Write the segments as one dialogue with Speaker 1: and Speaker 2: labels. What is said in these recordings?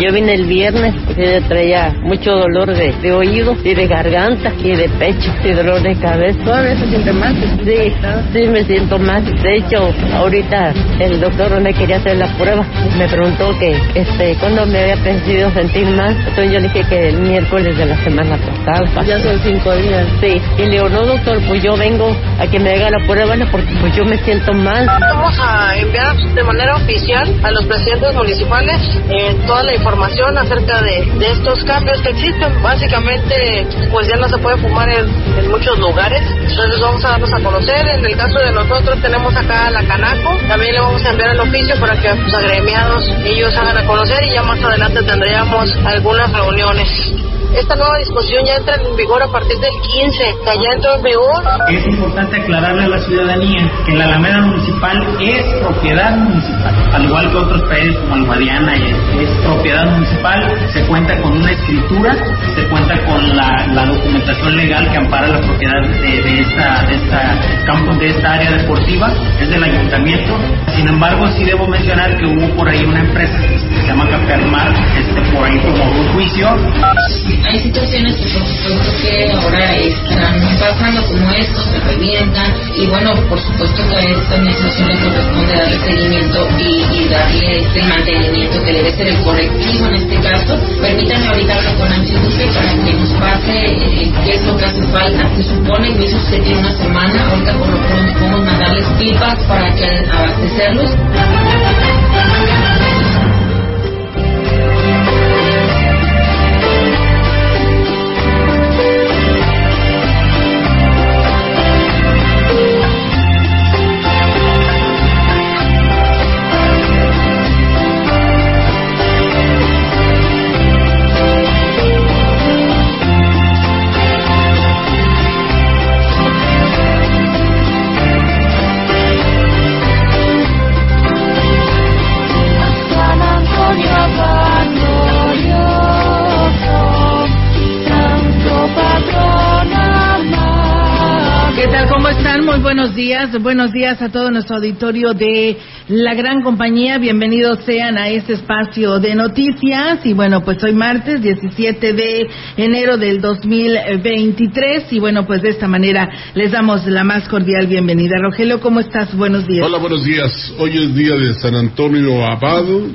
Speaker 1: Yo vine el viernes y traía mucho dolor de, oído y de garganta y de pecho y dolor de cabeza.
Speaker 2: ¿Todavía se siente mal?
Speaker 1: Sí, sí me siento mal. De hecho, ahorita el doctor me quería hacer la prueba. Me preguntó que este cuándo me había pensado sentir mal. Entonces yo le dije que el miércoles de la semana pasada.
Speaker 2: Ya son cinco días.
Speaker 1: Sí. Y le digo, no doctor, pues yo vengo a que me haga la prueba porque pues yo me siento mal.
Speaker 3: Vamos a enviar de manera oficial a los presidentes municipales eh, toda la información información acerca de, de, estos cambios que existen. Básicamente, pues ya no se puede fumar en, en, muchos lugares. Entonces vamos a darnos a conocer. En el caso de nosotros tenemos acá la Canaco. También le vamos a enviar el oficio para que los agremiados ellos hagan a conocer y ya más adelante tendríamos algunas reuniones. Esta nueva disposición ya entra en vigor a partir del 15, ya entró en vigor.
Speaker 4: Es importante aclararle a la ciudadanía que la Alameda Municipal es propiedad municipal, al igual que otros países como el Guadiana, es propiedad municipal, se cuenta con una escritura, se cuenta con la, la documentación legal que ampara la propiedad de, de, esta, de esta campo, de esta área deportiva, es del ayuntamiento. Sin embargo, sí debo mencionar que hubo por ahí una empresa que se llama Capermar, este, por ahí como un juicio
Speaker 5: hay situaciones que por supuesto que ahora están pasando como esto, se revientan y bueno, por supuesto que a esta administración le corresponde darle seguimiento y, darle este mantenimiento que debe ser el correctivo en este caso. Permítanme ahorita hablar con Ancho Duque para que nos pase eh, qué es lo que hace falta. Se supone que eso se tiene una semana, ahorita por lo pronto podemos mandarles feedback para que abastecerlos.
Speaker 2: Buenos días a todo nuestro auditorio de la gran compañía. Bienvenidos sean a este espacio de noticias. Y bueno, pues hoy martes 17 de enero del 2023. Y bueno, pues de esta manera les damos la más cordial bienvenida. Rogelio, ¿cómo estás? Buenos días.
Speaker 6: Hola, buenos días. Hoy es día de San Antonio Abado,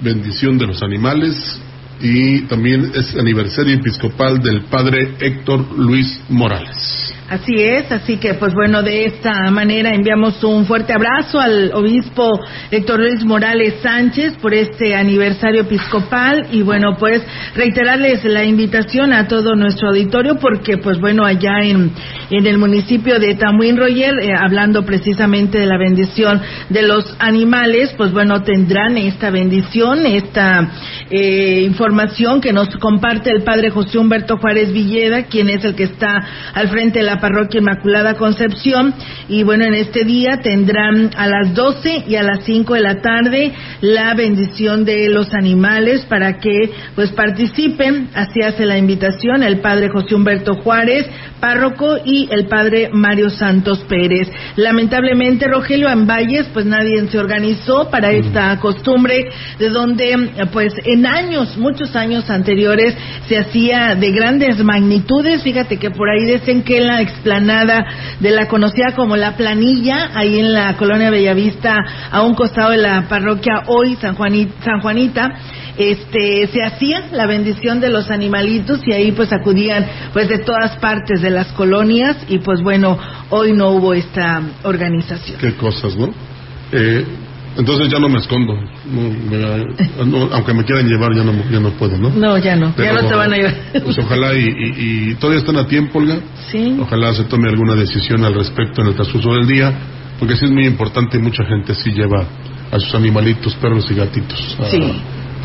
Speaker 6: bendición de los animales. Y también es aniversario episcopal del padre Héctor Luis Morales.
Speaker 2: Así es, así que pues bueno, de esta manera enviamos un fuerte abrazo al obispo Héctor Luis Morales Sánchez por este aniversario episcopal y bueno, pues reiterarles la invitación a todo nuestro auditorio porque pues bueno, allá en, en el municipio de Tamuín Royer, eh, hablando precisamente de la bendición de los animales, pues bueno, tendrán esta bendición, esta eh, información que nos comparte el padre José Humberto Juárez Villeda, quien es el que está al frente de la Parroquia Inmaculada Concepción. Y bueno, en este día tendrán a las 12 y a las 5 de la tarde la bendición de los animales para que pues participen. Así hace la invitación el padre José Humberto Juárez, párroco, y el padre Mario Santos Pérez. Lamentablemente, Rogelio en Valles, pues nadie se organizó para esta costumbre de donde pues en años, muchos años anteriores se hacía de grandes magnitudes. Fíjate que por ahí dicen que la explanada de la conocida como La Planilla, ahí en la colonia Bellavista, a un costado de la parroquia hoy San, San Juanita. Este se hacía la bendición de los animalitos y ahí pues acudían pues de todas partes de las colonias y pues bueno hoy no hubo esta organización.
Speaker 6: Qué cosas no eh, entonces ya no me escondo. aunque me quieran llevar, ya no, ya no puedo, ¿no?
Speaker 2: No, ya no. ya no te van a llevar.
Speaker 6: Pues ojalá y, y, todavía están a tiempo, Olga.
Speaker 2: Sí.
Speaker 6: Ojalá se tome alguna decisión al respecto en el transcurso del día, porque sí es muy importante. Mucha gente sí lleva a sus animalitos, perros y gatitos.
Speaker 2: sí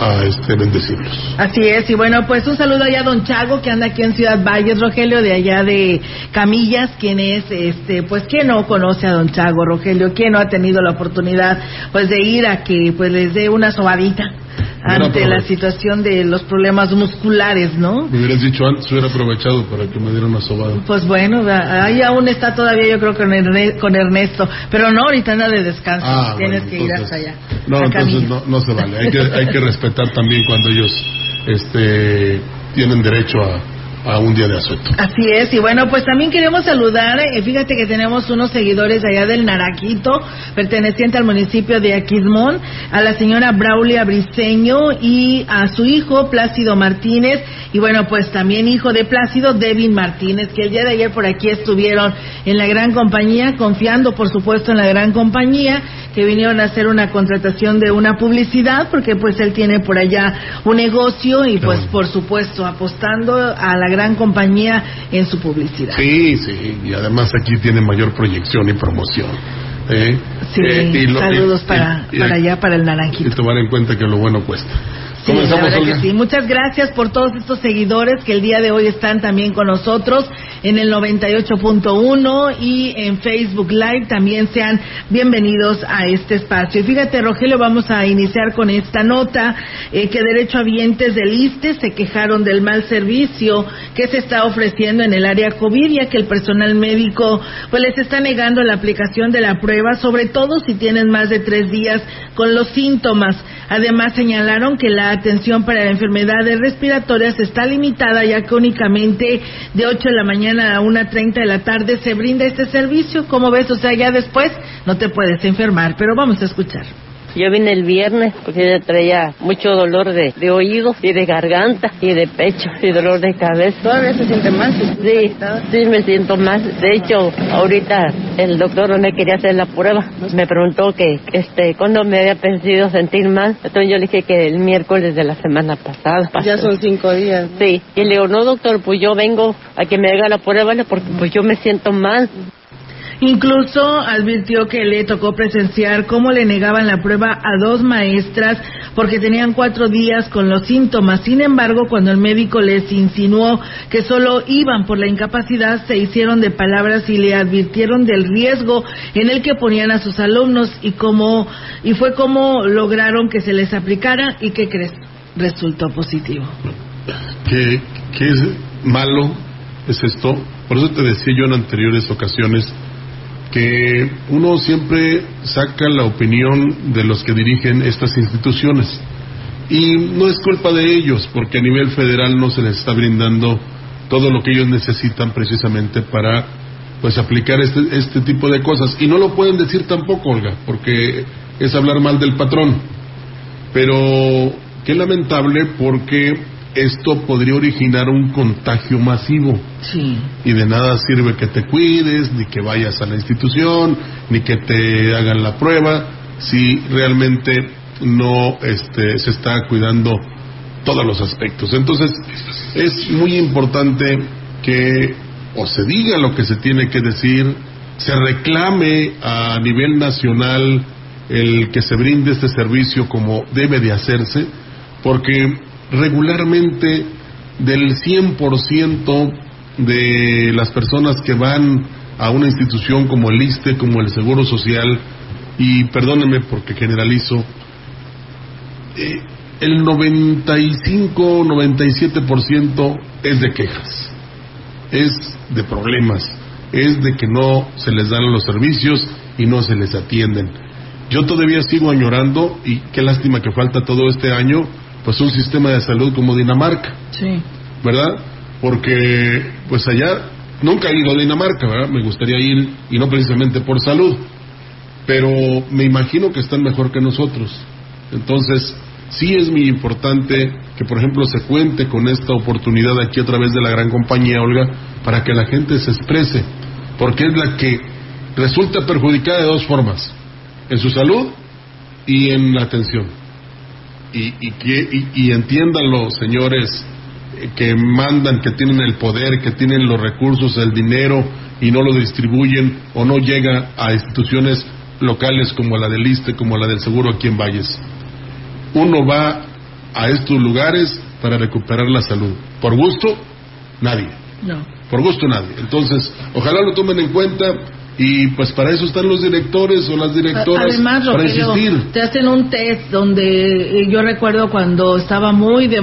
Speaker 6: a este bendecirlos.
Speaker 2: Así es, y bueno, pues un saludo allá a Don Chago, que anda aquí en Ciudad Valles, Rogelio, de allá de Camillas, quien es, este, pues, ¿quién no conoce a Don Chago, Rogelio? ¿Quién no ha tenido la oportunidad, pues, de ir a que, pues, les dé una sobadita? Ante la situación de los problemas musculares, ¿no?
Speaker 6: Me hubieras dicho antes, hubiera aprovechado para que me diera una sobada.
Speaker 2: Pues bueno, ahí aún está todavía yo creo con, con Ernesto, pero no, ahorita anda de descanso, ah, tienes que ir hasta allá.
Speaker 6: No, entonces no, no, se vale, hay que, hay que respetar también cuando ellos este, tienen derecho a, a un día de asueto.
Speaker 2: Así es, y bueno, pues también queremos saludar, eh, fíjate que tenemos unos seguidores allá del Naraquito, perteneciente al municipio de Aquismón, a la señora Braulia Briseño y a su hijo Plácido Martínez, y bueno, pues también hijo de Plácido, Devin Martínez, que el día de ayer por aquí estuvieron en la gran compañía, confiando por supuesto en la gran compañía, que vinieron a hacer una contratación de una publicidad, porque pues él tiene por allá un negocio y pues por supuesto apostando a la gran compañía en su publicidad.
Speaker 6: Sí, sí, y además aquí tiene mayor proyección y promoción. ¿eh?
Speaker 2: Sí, eh, saludos para, para allá, para el naranjito.
Speaker 6: Y tomar en cuenta que lo bueno cuesta.
Speaker 2: Sí, sí. Muchas gracias por todos estos seguidores que el día de hoy están también con nosotros en el 98.1 y en Facebook Live. También sean bienvenidos a este espacio. Y fíjate, Rogelio, vamos a iniciar con esta nota eh, que derechohabientes del ISTE se quejaron del mal servicio que se está ofreciendo en el área COVID, ya que el personal médico pues les está negando la aplicación de la prueba, sobre todo si tienen más de tres días con los síntomas. Además, señalaron que la atención para enfermedades respiratorias está limitada, ya que únicamente de 8 de la mañana a 1.30 de la tarde se brinda este servicio. Como ves, o sea, ya después no te puedes enfermar, pero vamos a escuchar.
Speaker 1: Yo vine el viernes porque ya traía mucho dolor de, de oídos y de garganta y de pecho y dolor de cabeza.
Speaker 2: ¿Todavía se siente mal?
Speaker 1: Sí, sí me siento mal. De hecho, ahorita el doctor no me quería hacer la prueba. Me preguntó que este cuándo me había percibido sentir mal. Entonces yo le dije que el miércoles de la semana pasada.
Speaker 2: Ya son cinco días.
Speaker 1: Sí. Y le digo, no doctor, pues yo vengo a que me haga la prueba porque pues yo me siento mal.
Speaker 2: Incluso advirtió que le tocó presenciar cómo le negaban la prueba a dos maestras porque tenían cuatro días con los síntomas. Sin embargo, cuando el médico les insinuó que solo iban por la incapacidad, se hicieron de palabras y le advirtieron del riesgo en el que ponían a sus alumnos y cómo y fue como lograron que se les aplicara y que crees resultó positivo.
Speaker 6: ¿Qué, qué es malo es esto? Por eso te decía yo en anteriores ocasiones que uno siempre saca la opinión de los que dirigen estas instituciones. Y no es culpa de ellos, porque a nivel federal no se les está brindando todo lo que ellos necesitan precisamente para pues aplicar este, este tipo de cosas. Y no lo pueden decir tampoco, Olga, porque es hablar mal del patrón. Pero qué lamentable porque esto podría originar un contagio masivo.
Speaker 2: Sí.
Speaker 6: Y de nada sirve que te cuides, ni que vayas a la institución, ni que te hagan la prueba, si realmente no este, se está cuidando todos los aspectos. Entonces, es muy importante que o se diga lo que se tiene que decir, se reclame a nivel nacional el que se brinde este servicio como debe de hacerse, porque regularmente del 100% de las personas que van a una institución como el ISTE, como el Seguro Social, y perdónenme porque generalizo, eh, el 95-97% es de quejas, es de problemas, es de que no se les dan los servicios y no se les atienden. Yo todavía sigo añorando y qué lástima que falta todo este año pues un sistema de salud como Dinamarca.
Speaker 2: Sí.
Speaker 6: ¿Verdad? Porque pues allá nunca he ido a Dinamarca, ¿verdad? Me gustaría ir y no precisamente por salud, pero me imagino que están mejor que nosotros. Entonces, sí es muy importante que, por ejemplo, se cuente con esta oportunidad aquí a través de la gran compañía, Olga, para que la gente se exprese, porque es la que resulta perjudicada de dos formas, en su salud y en la atención. Y, y, y, y entiendan los señores eh, que mandan, que tienen el poder, que tienen los recursos, el dinero y no lo distribuyen o no llega a instituciones locales como la del ISTE, como la del Seguro aquí en Valles. Uno va a estos lugares para recuperar la salud. ¿Por gusto? Nadie.
Speaker 2: No.
Speaker 6: Por gusto nadie. Entonces, ojalá lo tomen en cuenta y pues para eso están los directores o las directoras
Speaker 2: Además,
Speaker 6: para
Speaker 2: Rogelio,
Speaker 6: insistir.
Speaker 2: te hacen un test donde eh, yo recuerdo cuando estaba muy de,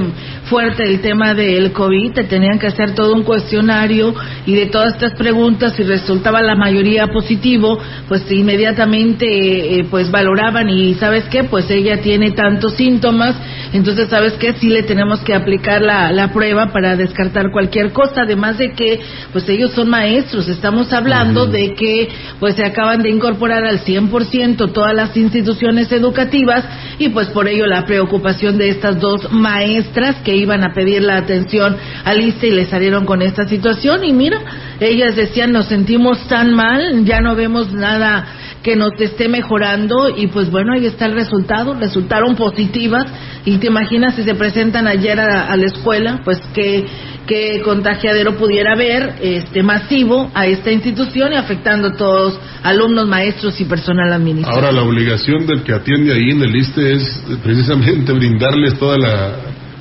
Speaker 2: fuerte el tema del COVID, te tenían que hacer todo un cuestionario y de todas estas preguntas, si resultaba la mayoría positivo, pues inmediatamente eh, pues valoraban y sabes qué, pues ella tiene tantos síntomas, entonces sabes qué, sí le tenemos que aplicar la, la prueba para descartar cualquier cosa, además de que pues ellos son maestros, estamos hablando de que pues se acaban de incorporar al 100% todas las instituciones educativas y pues por ello la preocupación de estas dos maestras que iban a pedir la atención al ISTE y le salieron con esta situación. Y mira, ellas decían nos sentimos tan mal, ya no vemos nada que nos esté mejorando y pues bueno, ahí está el resultado, resultaron positivas y te imaginas si se presentan ayer a, a la escuela, pues que qué contagiadero pudiera haber este masivo a esta institución y afectando a todos alumnos, maestros y personal administrativo.
Speaker 6: Ahora la obligación del que atiende ahí en el ISTE es precisamente brindarles toda la,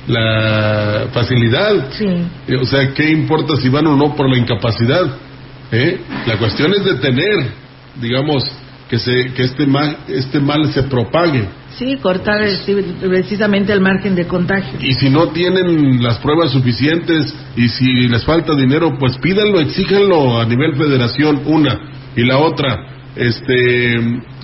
Speaker 6: la facilidad.
Speaker 2: Sí.
Speaker 6: Eh, O sea, ¿qué importa si van o no por la incapacidad? ¿Eh? La cuestión es detener, digamos, que, se, que este, mal, este mal se propague.
Speaker 2: Sí, cortar eh, precisamente el margen de contagio.
Speaker 6: Y si no tienen las pruebas suficientes y si les falta dinero, pues pídanlo, exíjanlo a nivel federación, una. Y la otra, este,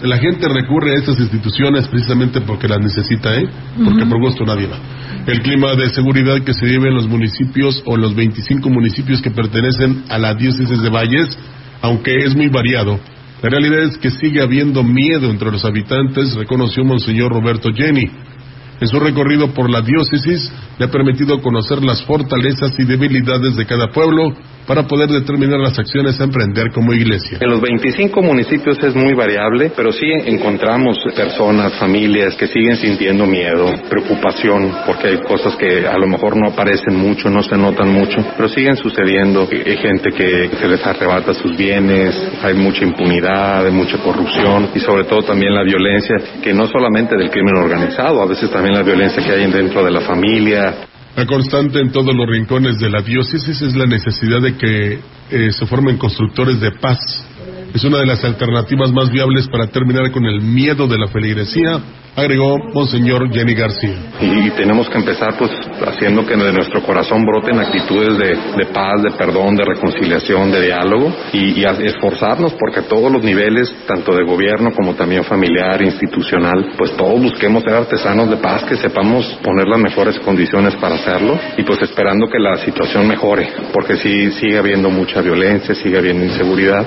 Speaker 6: la gente recurre a estas instituciones precisamente porque las necesita, ¿eh? Porque por gusto nadie va. El clima de seguridad que se vive en los municipios o los 25 municipios que pertenecen a la diócesis de Valles, aunque es muy variado, la realidad es que sigue habiendo miedo entre los habitantes, reconoció Monseñor Roberto Jenny. En su recorrido por la diócesis le ha permitido conocer las fortalezas y debilidades de cada pueblo para poder determinar las acciones a emprender como iglesia.
Speaker 7: En los 25 municipios es muy variable, pero sí encontramos personas, familias que siguen sintiendo miedo, preocupación, porque hay cosas que a lo mejor no aparecen mucho, no se notan mucho, pero siguen sucediendo. Hay gente que se les arrebata sus bienes, hay mucha impunidad, hay mucha corrupción y sobre todo también la violencia, que no solamente del crimen organizado, a veces también la violencia que hay dentro de la familia,
Speaker 6: La constante en todos los rincones de la diócesis es la necesidad de que eh, se formen constructores de paz. Es una de las alternativas más viables para terminar con el miedo de la feligresía, agregó Monseñor Jenny García.
Speaker 7: y tenemos que empezar pues haciendo que de nuestro corazón broten actitudes de, paz, de perdón, de reconciliación, de diálogo y, esforzarnos porque a todos los niveles, tanto de gobierno como también familiar, institucional, pues todos busquemos ser artesanos de paz, que sepamos poner las mejores condiciones para hacerlo y pues esperando que la situación mejore, porque sí sigue habiendo mucha violencia, sigue habiendo inseguridad.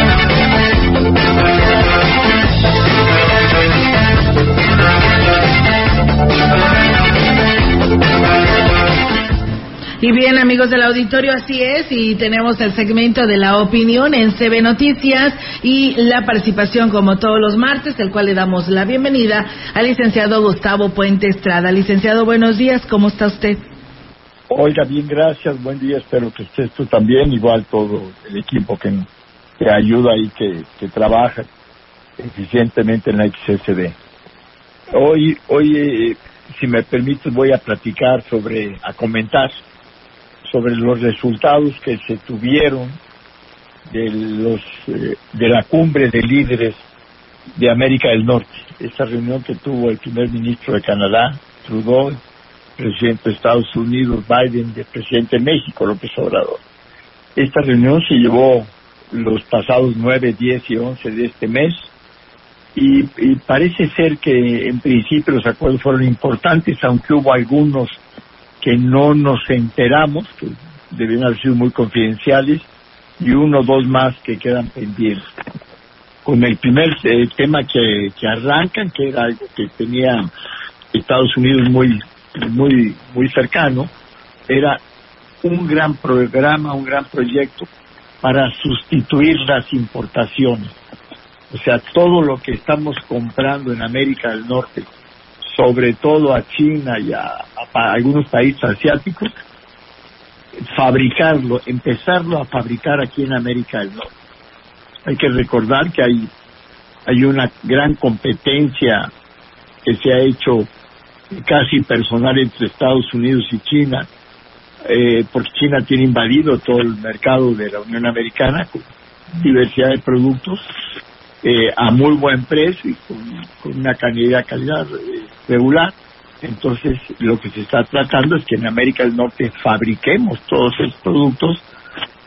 Speaker 2: Y bien, amigos del auditorio, así es, y tenemos el segmento de la opinión en CB Noticias y la participación como todos los martes, el cual le damos la bienvenida al licenciado Gustavo Puente Estrada. Licenciado, buenos días, ¿cómo está usted?
Speaker 8: Oiga, bien, gracias, buen día, espero que estés tú también, igual todo el equipo que, que ayuda y que, que trabaja eficientemente en la XSD. Hoy, hoy eh, si me permites, voy a platicar sobre, a comentar sobre los resultados que se tuvieron de los eh, de la cumbre de líderes de América del Norte. Esta reunión que tuvo el primer ministro de Canadá, Trudeau, presidente de Estados Unidos, Biden, el presidente de México, López Obrador. Esta reunión se llevó los pasados 9, 10 y 11 de este mes. Y, parece ser que en principio los acuerdos fueron importantes, aunque hubo algunos que no nos enteramos, que debían haber sido muy confidenciales, y uno o dos más que quedan pendientes. Con el primer eh, tema que, que arrancan, que era algo que tenía Estados Unidos muy, muy, muy cercano, era un gran programa, un gran proyecto para sustituir las importaciones. O sea, todo lo que estamos comprando en América del Norte, sobre todo a China y a, algunos países asiáticos, fabricarlo, empezarlo a fabricar aquí en América del Norte. Hay que recordar que hay, hay una gran competencia que se ha hecho casi personal entre Estados Unidos y China eh, porque China tiene invadido todo el mercado de la Unión Americana con diversidad de productos eh, a muy buen precio y con, una calidad, calidad eh, regular. Entonces, lo que se está tratando es que en América del Norte fabriquemos todos esos productos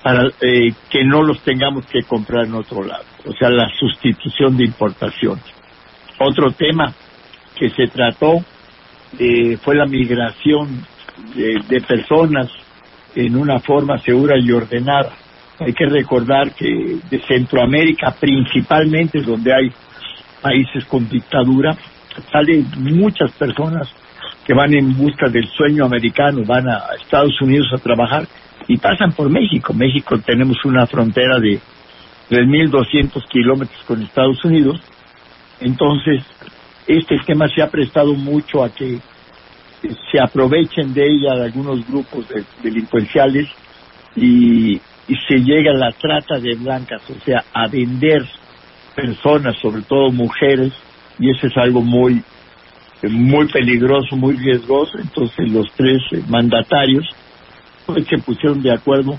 Speaker 8: para eh, que no los tengamos que comprar en otro lado. O sea, la sustitución de importaciones. Otro tema que se trató eh, fue la migración de, personas en una forma segura y ordenada. Hay que recordar que de Centroamérica, principalmente donde hay países con dictadura, salen muchas personas que van en busca del sueño americano, van a Estados Unidos a trabajar y pasan por México. México tenemos una frontera de 3.200 kilómetros con Estados Unidos. Entonces, este tema se ha prestado mucho a que se aprovechen de ella algunos grupos delincuenciales y, se llega a la trata de blancas, o sea, a vender personas, sobre todo mujeres, y eso es algo muy muy peligroso, muy riesgoso. Entonces los tres mandatarios pues, se pusieron de acuerdo.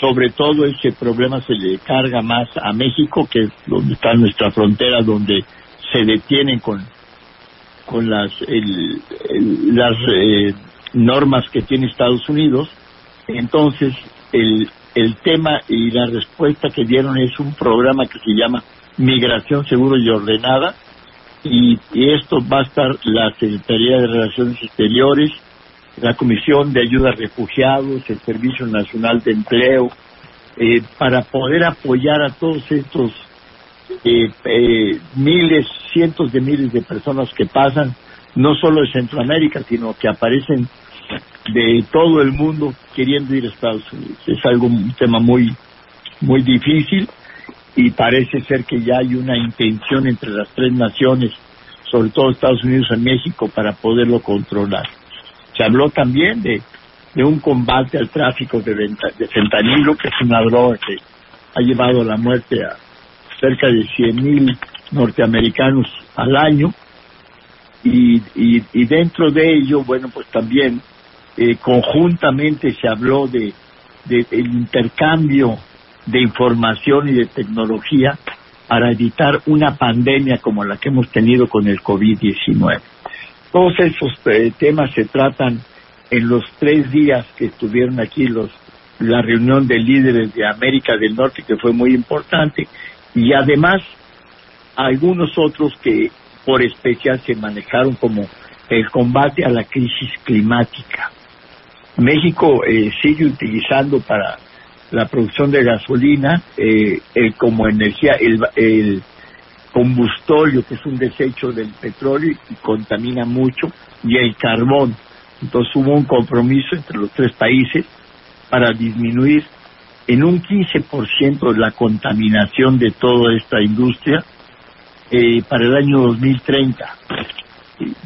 Speaker 8: Sobre todo ese problema se le carga más a México, que es donde está nuestra frontera, donde se detienen con con las, las eh, normas que tiene Estados Unidos. Entonces, el, el tema y la respuesta que dieron es un programa que se llama Migración Seguro y Ordenada. Y, esto va a estar la Secretaría de Relaciones Exteriores, la Comisión de Ayuda a Refugiados, el Servicio Nacional de Empleo, eh, para poder apoyar a todos estos eh, eh, miles, cientos de miles de personas que pasan, no solo de Centroamérica, sino que aparecen de todo el mundo queriendo ir a Estados Unidos. Es algo, un tema muy, muy difícil y parece ser que ya hay una intención entre las tres naciones, sobre todo Estados Unidos y México, para poderlo controlar. Se habló también de, de un combate al tráfico de, de fentanilo, que es una droga que ha llevado la muerte a cerca de 100.000 norteamericanos al año y, y, dentro de ello, bueno, pues también eh, conjuntamente se habló de, el intercambio de información y de tecnología para evitar una pandemia como la que hemos tenido con el COVID-19. Todos esos eh, temas se tratan en los tres días que estuvieron aquí los la reunión de líderes de América del Norte, que fue muy importante, y además algunos otros que por especial se manejaron como el combate a la crisis climática. México eh, sigue utilizando para la producción de gasolina eh, el, como energía el, el combustorio, que es un desecho del petróleo y contamina mucho, y el carbón. Entonces hubo un compromiso entre los tres países para disminuir en un 15% la contaminación de toda esta industria eh, para el año 2030.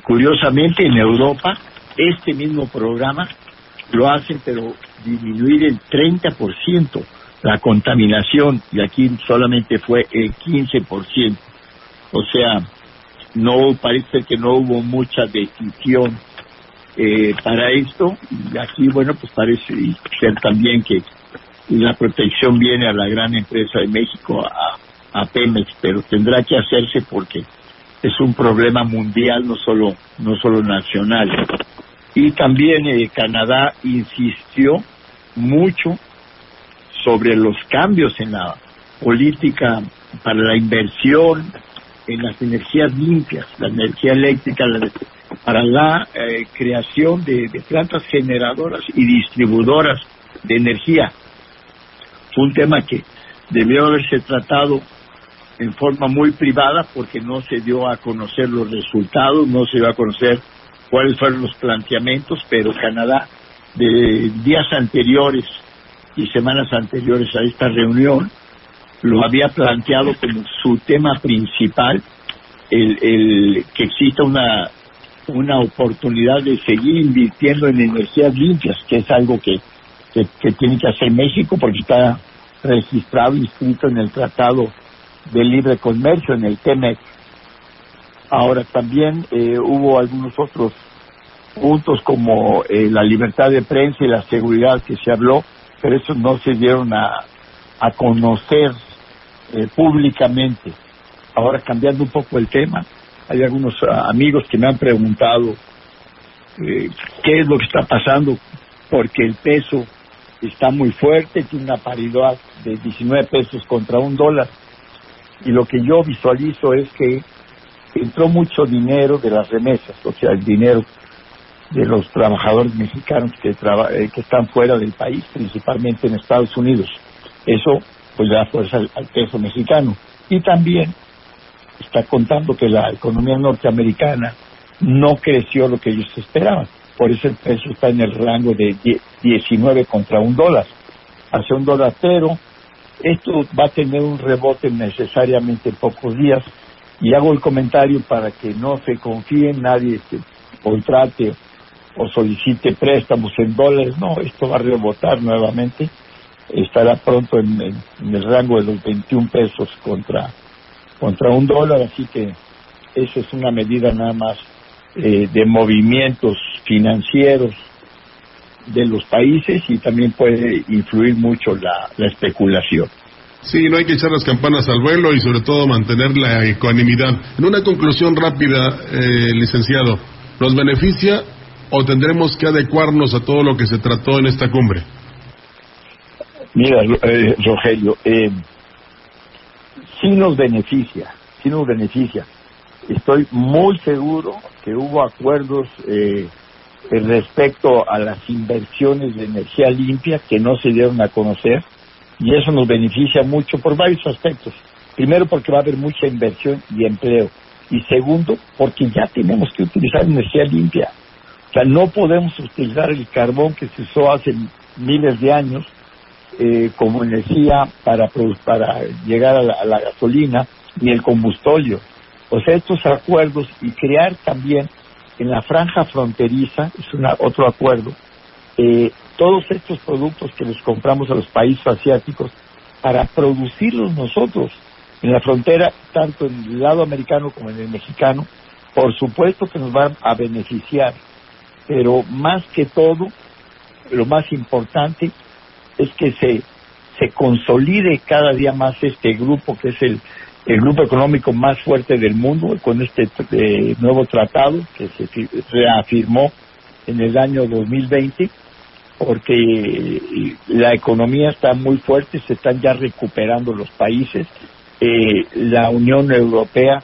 Speaker 8: Curiosamente, en Europa, este mismo programa lo hacen, pero disminuir el 30% la contaminación, y aquí solamente fue el 15%. O sea, no parece que no hubo mucha decisión eh, para esto, y aquí, bueno, pues parece ser también que la protección viene a la gran empresa de México, a, a Pemex, pero tendrá que hacerse porque es un problema mundial, no solo, no solo nacional. Y también eh, Canadá insistió mucho sobre los cambios en la política para la inversión en las energías limpias, la energía eléctrica, para la eh, creación de, plantas generadoras y distribuidoras de energía. Fue un tema que debió haberse tratado en forma muy privada porque no se dio a conocer los resultados, no se dio a conocer cuáles fueron los planteamientos, pero Canadá de días anteriores y semanas anteriores a esta reunión lo había planteado como su tema principal, el, el que exista una, una oportunidad de seguir invirtiendo en energías limpias, que es algo que, que, tiene que hacer México porque está registrado, inscrito en el Tratado de Libre Comercio, en el TEMEC. Ahora también eh, hubo algunos otros puntos como eh, la libertad de prensa y la seguridad que se habló, pero eso no se dieron a, a conocer eh, públicamente. Ahora cambiando un poco el tema, hay algunos ah, amigos que me han preguntado eh, qué es lo que está pasando, porque el peso está muy fuerte, tiene una paridad de 19 pesos contra un dólar. Y lo que yo visualizo es que entró mucho dinero de las remesas, o sea, el dinero de los trabajadores mexicanos que, eh, están fuera del país, principalmente en Estados Unidos. Eso pues da fuerza al, peso mexicano. Y también está contando que la economía norteamericana no creció lo que ellos esperaban. Por eso el peso está en el rango de 19 contra un dólar, hacia un dólar, pero esto va a tener un rebote necesariamente en pocos días. Y hago el comentario para que no se confíe, nadie que contrate o solicite préstamos en dólares. No, esto va a rebotar nuevamente estará pronto en, el rango de los 21 pesos contra, contra un dólar, así que eso es una medida nada más eh, de movimientos financieros de los países y también puede influir mucho la, especulación.
Speaker 6: Sí, no hay que echar las campanas al vuelo y sobre todo mantener la ecuanimidad. En una conclusión rápida, eh, licenciado, ¿nos beneficia o tendremos que adecuarnos a todo lo que se trató en esta cumbre?
Speaker 8: Mira, eh, Rogelio, eh, sí nos beneficia, sí nos beneficia. Estoy muy seguro que hubo acuerdos eh, respecto a las inversiones de energía limpia que no se dieron a conocer y eso nos beneficia mucho por varios aspectos. Primero porque va a haber mucha inversión y empleo y segundo porque ya tenemos que utilizar energía limpia. O sea, no podemos utilizar el carbón que se usó hace miles de años eh, como energía para, para llegar a la, gasolina ni el combustóleo. O sea, estos acuerdos y crear también en la franja fronteriza, es una, otro acuerdo, eh, todos estos productos que les compramos a los países asiáticos para producirlos nosotros en la frontera, tanto en el lado americano como en el mexicano, por supuesto que nos van a beneficiar, pero más que todo, lo más importante es que se, se consolide cada día más este grupo, que es el, el grupo económico más fuerte del mundo, con este eh, nuevo tratado que se reafirmó en el año 2020, porque eh, la economía está muy fuerte, se están ya recuperando los países, eh, la Unión Europea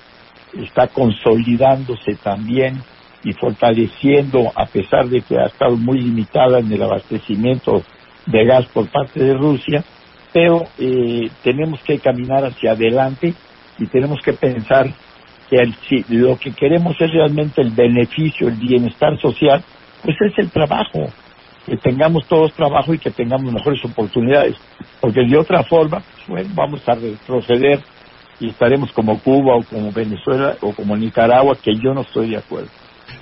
Speaker 8: está consolidándose también y fortaleciendo, a pesar de que ha estado muy limitada en el abastecimiento de gas por parte de Rusia, pero eh, tenemos que caminar hacia adelante y tenemos que pensar que si lo que queremos es realmente el beneficio, el bienestar social, pues es el trabajo, que tengamos todos trabajo y que tengamos mejores oportunidades, porque de otra forma, pues, vamos a retroceder y estaremos como Cuba o como Venezuela o como Nicaragua, que yo no estoy de acuerdo.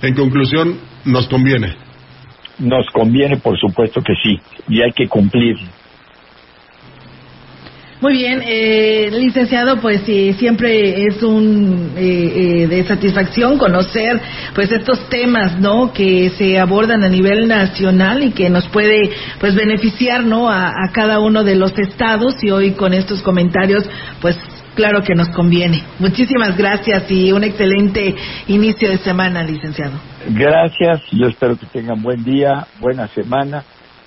Speaker 6: En conclusión, nos conviene.
Speaker 8: Nos conviene, por supuesto que sí, y hay que cumplir.
Speaker 2: Muy bien, eh, licenciado, pues sí, siempre es un eh, eh, de satisfacción conocer pues estos temas, ¿no? Que se abordan a nivel nacional y que nos puede pues beneficiar, ¿no? A, a cada uno de los estados y hoy con estos comentarios pues claro que nos conviene. Muchísimas gracias y un excelente inicio de semana, licenciado.
Speaker 8: Gracias, yo espero que tengan buen día, buena semana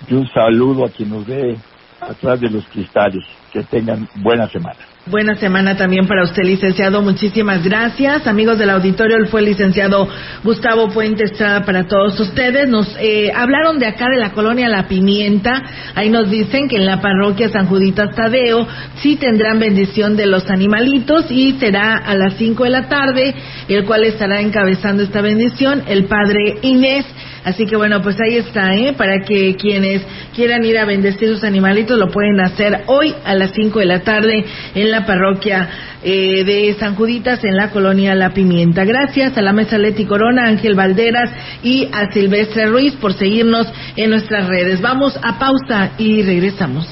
Speaker 8: y un saludo a quien nos ve atrás de los cristales. Que tengan buena semana.
Speaker 2: Buena semana también para usted, licenciado. Muchísimas gracias. Amigos del auditorio, él fue el licenciado Gustavo Puente Estrada para todos ustedes. Nos eh, hablaron de acá de la colonia La Pimienta. Ahí nos dicen que en la parroquia San Juditas Tadeo sí tendrán bendición de los animalitos y será a las 5 de la tarde, el cual estará encabezando esta bendición el padre Inés. Así que bueno, pues ahí está, ¿eh? Para que quienes quieran ir a bendecir sus animalitos lo pueden hacer hoy a las 5 de la tarde en la parroquia eh, de San Juditas en la colonia La Pimienta. Gracias a la mesa Leti Corona, Ángel Valderas y a Silvestre Ruiz por seguirnos en nuestras redes. Vamos a pausa y regresamos.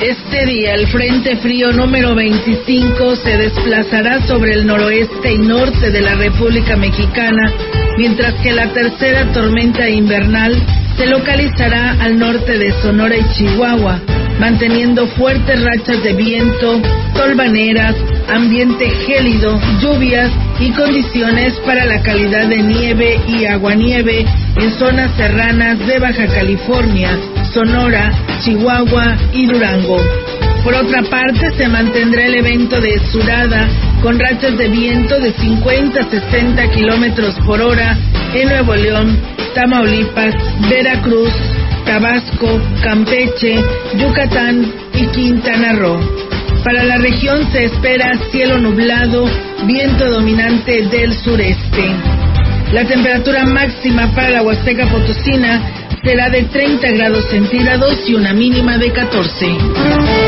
Speaker 2: Este día el Frente Frío número 25 se desplazará sobre el noroeste y norte de la República Mexicana, mientras que la tercera tormenta invernal se localizará al norte de Sonora y Chihuahua, manteniendo fuertes rachas de viento, tolvaneras, ambiente gélido, lluvias y condiciones para la calidad de nieve y aguanieve en zonas serranas de Baja California, Sonora, Chihuahua y Durango. Por otra parte, se mantendrá el evento de Surada con rachas de viento de 50 a 60 kilómetros por hora en Nuevo León, Tamaulipas, Veracruz, Tabasco, Campeche, Yucatán y Quintana Roo. Para la región se espera cielo nublado, viento dominante del sureste. La temperatura máxima para la Huasteca Potosina será de 30 grados centígrados y una mínima de 14.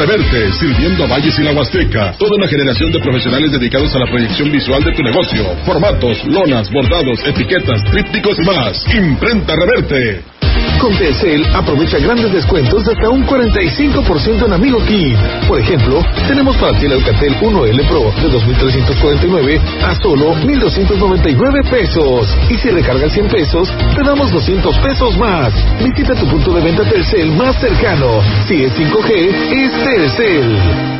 Speaker 9: Reverte, sirviendo a Valles y la Huasteca. Toda una generación de profesionales dedicados a la proyección visual de tu negocio. Formatos, lonas, bordados, etiquetas, trípticos y más. Imprenta Reverte.
Speaker 10: Con Telcel aprovecha grandes descuentos de hasta un 45% en Amigo Kit. Por ejemplo, tenemos para ti el Alcatel 1L Pro de 2.349 a solo 1.299 pesos. Y si recargas 100 pesos, te damos 200 pesos más. Visita tu punto de venta Telcel más cercano. Si es 5G, es Telcel.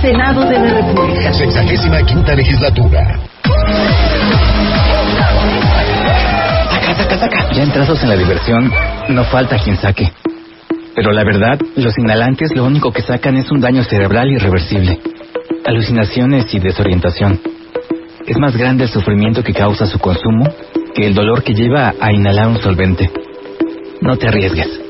Speaker 11: Senado de la República.
Speaker 12: Sexagésima quinta legislatura.
Speaker 13: Saca, saca, saca. Ya entrados en la diversión, no falta quien saque. Pero la verdad, los inhalantes lo único que sacan es un daño cerebral irreversible. Alucinaciones y desorientación. Es más grande el sufrimiento que causa su consumo que el dolor que lleva a inhalar un solvente. No te arriesgues.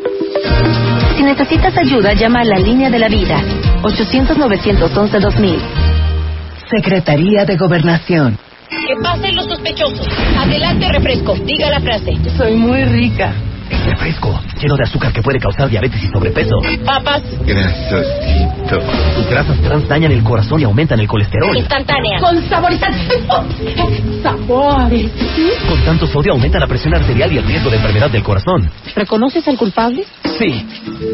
Speaker 11: Si necesitas ayuda, llama a la línea de la vida. 800-911-2000.
Speaker 14: Secretaría de Gobernación.
Speaker 15: Que pasen los sospechosos. Adelante, refresco. Diga la frase.
Speaker 16: Soy muy rica.
Speaker 17: Es refresco, lleno de azúcar que puede causar diabetes y sobrepeso.
Speaker 15: Papas.
Speaker 17: Grasosito. Sus grasas trans dañan el corazón y aumentan el colesterol.
Speaker 15: Instantánea.
Speaker 16: Con saborizantes. Sabores.
Speaker 17: Con tanto sodio aumenta la presión arterial y el riesgo de enfermedad del corazón.
Speaker 15: ¿Reconoces al culpable?
Speaker 17: Sí,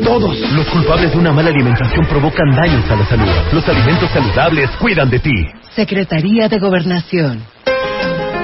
Speaker 17: todos. Los culpables de una mala alimentación provocan daños a la salud. Los alimentos saludables cuidan de ti.
Speaker 14: Secretaría de Gobernación.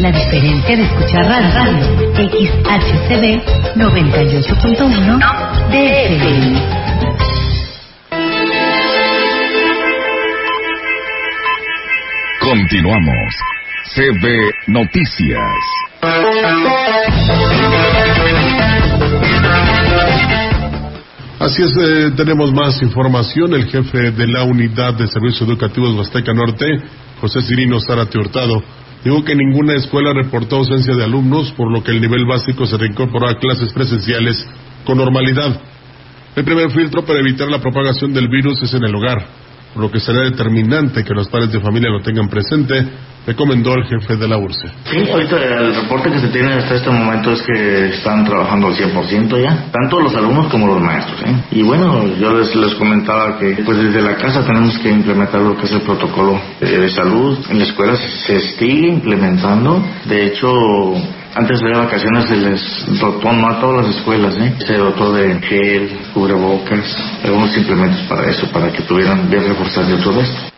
Speaker 18: La diferencia de escuchar radio, XHCB 98.1 DFM.
Speaker 19: Continuamos. CB Noticias.
Speaker 6: Así es, eh, tenemos más información. El jefe de la Unidad de Servicios Educativos Huasteca Norte, José Cirino Zárate Hurtado, dijo que ninguna escuela reportó ausencia de alumnos, por lo que el nivel básico se reincorporó a clases presenciales con normalidad. El primer filtro para evitar la propagación del virus es en el hogar lo que será determinante que los padres de familia lo tengan presente, recomendó el jefe de la URSE.
Speaker 20: Sí, ahorita el reporte que se tiene hasta este momento es que están trabajando al 100% ya, tanto los alumnos como los maestros. ¿eh? Y bueno, yo les, les comentaba que pues desde la casa tenemos que implementar lo que es el protocolo de salud. En la escuela se sigue implementando. De hecho, antes de vacaciones se les dotó, no a todas las escuelas, ¿eh? se dotó de gel, cubrebocas, algunos implementos para eso, para que tuvieran bien reforzado todo esto.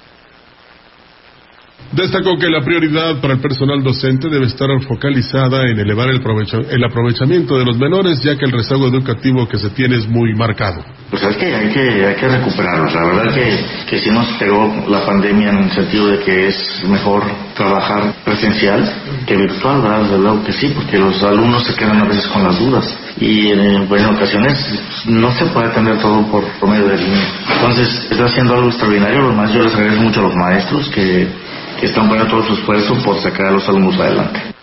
Speaker 6: Destacó que la prioridad para el personal docente debe estar focalizada en elevar el, el, aprovechamiento de los menores, ya que el rezago educativo que se tiene es muy marcado.
Speaker 20: Pues es que hay que, hay que recuperarlos. La verdad que, que sí nos pegó la pandemia en el sentido de que es mejor trabajar presencial que virtual, ¿verdad? Desde luego que sí, porque los alumnos se quedan a veces con las dudas y en, pues, en ocasiones no se puede atender todo por, por medio de línea. Entonces, está haciendo algo extraordinario. Lo más yo les agradezco mucho a los maestros que están poniendo todo su esfuerzo por sacar a los alumnos adelante.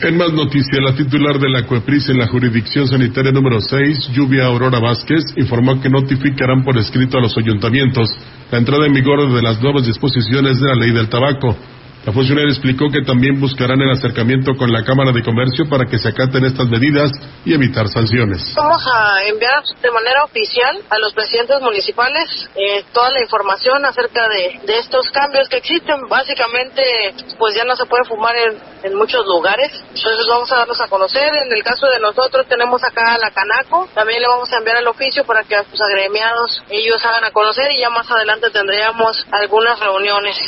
Speaker 6: En más noticias, la titular de la CUEPRIS en la jurisdicción sanitaria número 6, Lluvia Aurora Vázquez, informó que notificarán por escrito a los ayuntamientos la entrada en vigor de las nuevas disposiciones de la ley del tabaco la funcionaria explicó que también buscarán el acercamiento con la Cámara de Comercio para que se acaten estas medidas y evitar sanciones.
Speaker 3: Vamos a enviar de manera oficial a los presidentes municipales eh, toda la información acerca de, estos cambios que existen. Básicamente, pues ya no se puede fumar en, muchos lugares. Entonces vamos a darlos a conocer. En el caso de nosotros tenemos acá a la Canaco. También le vamos a enviar el oficio para que a sus agremiados ellos hagan a conocer y ya más adelante tendríamos algunas reuniones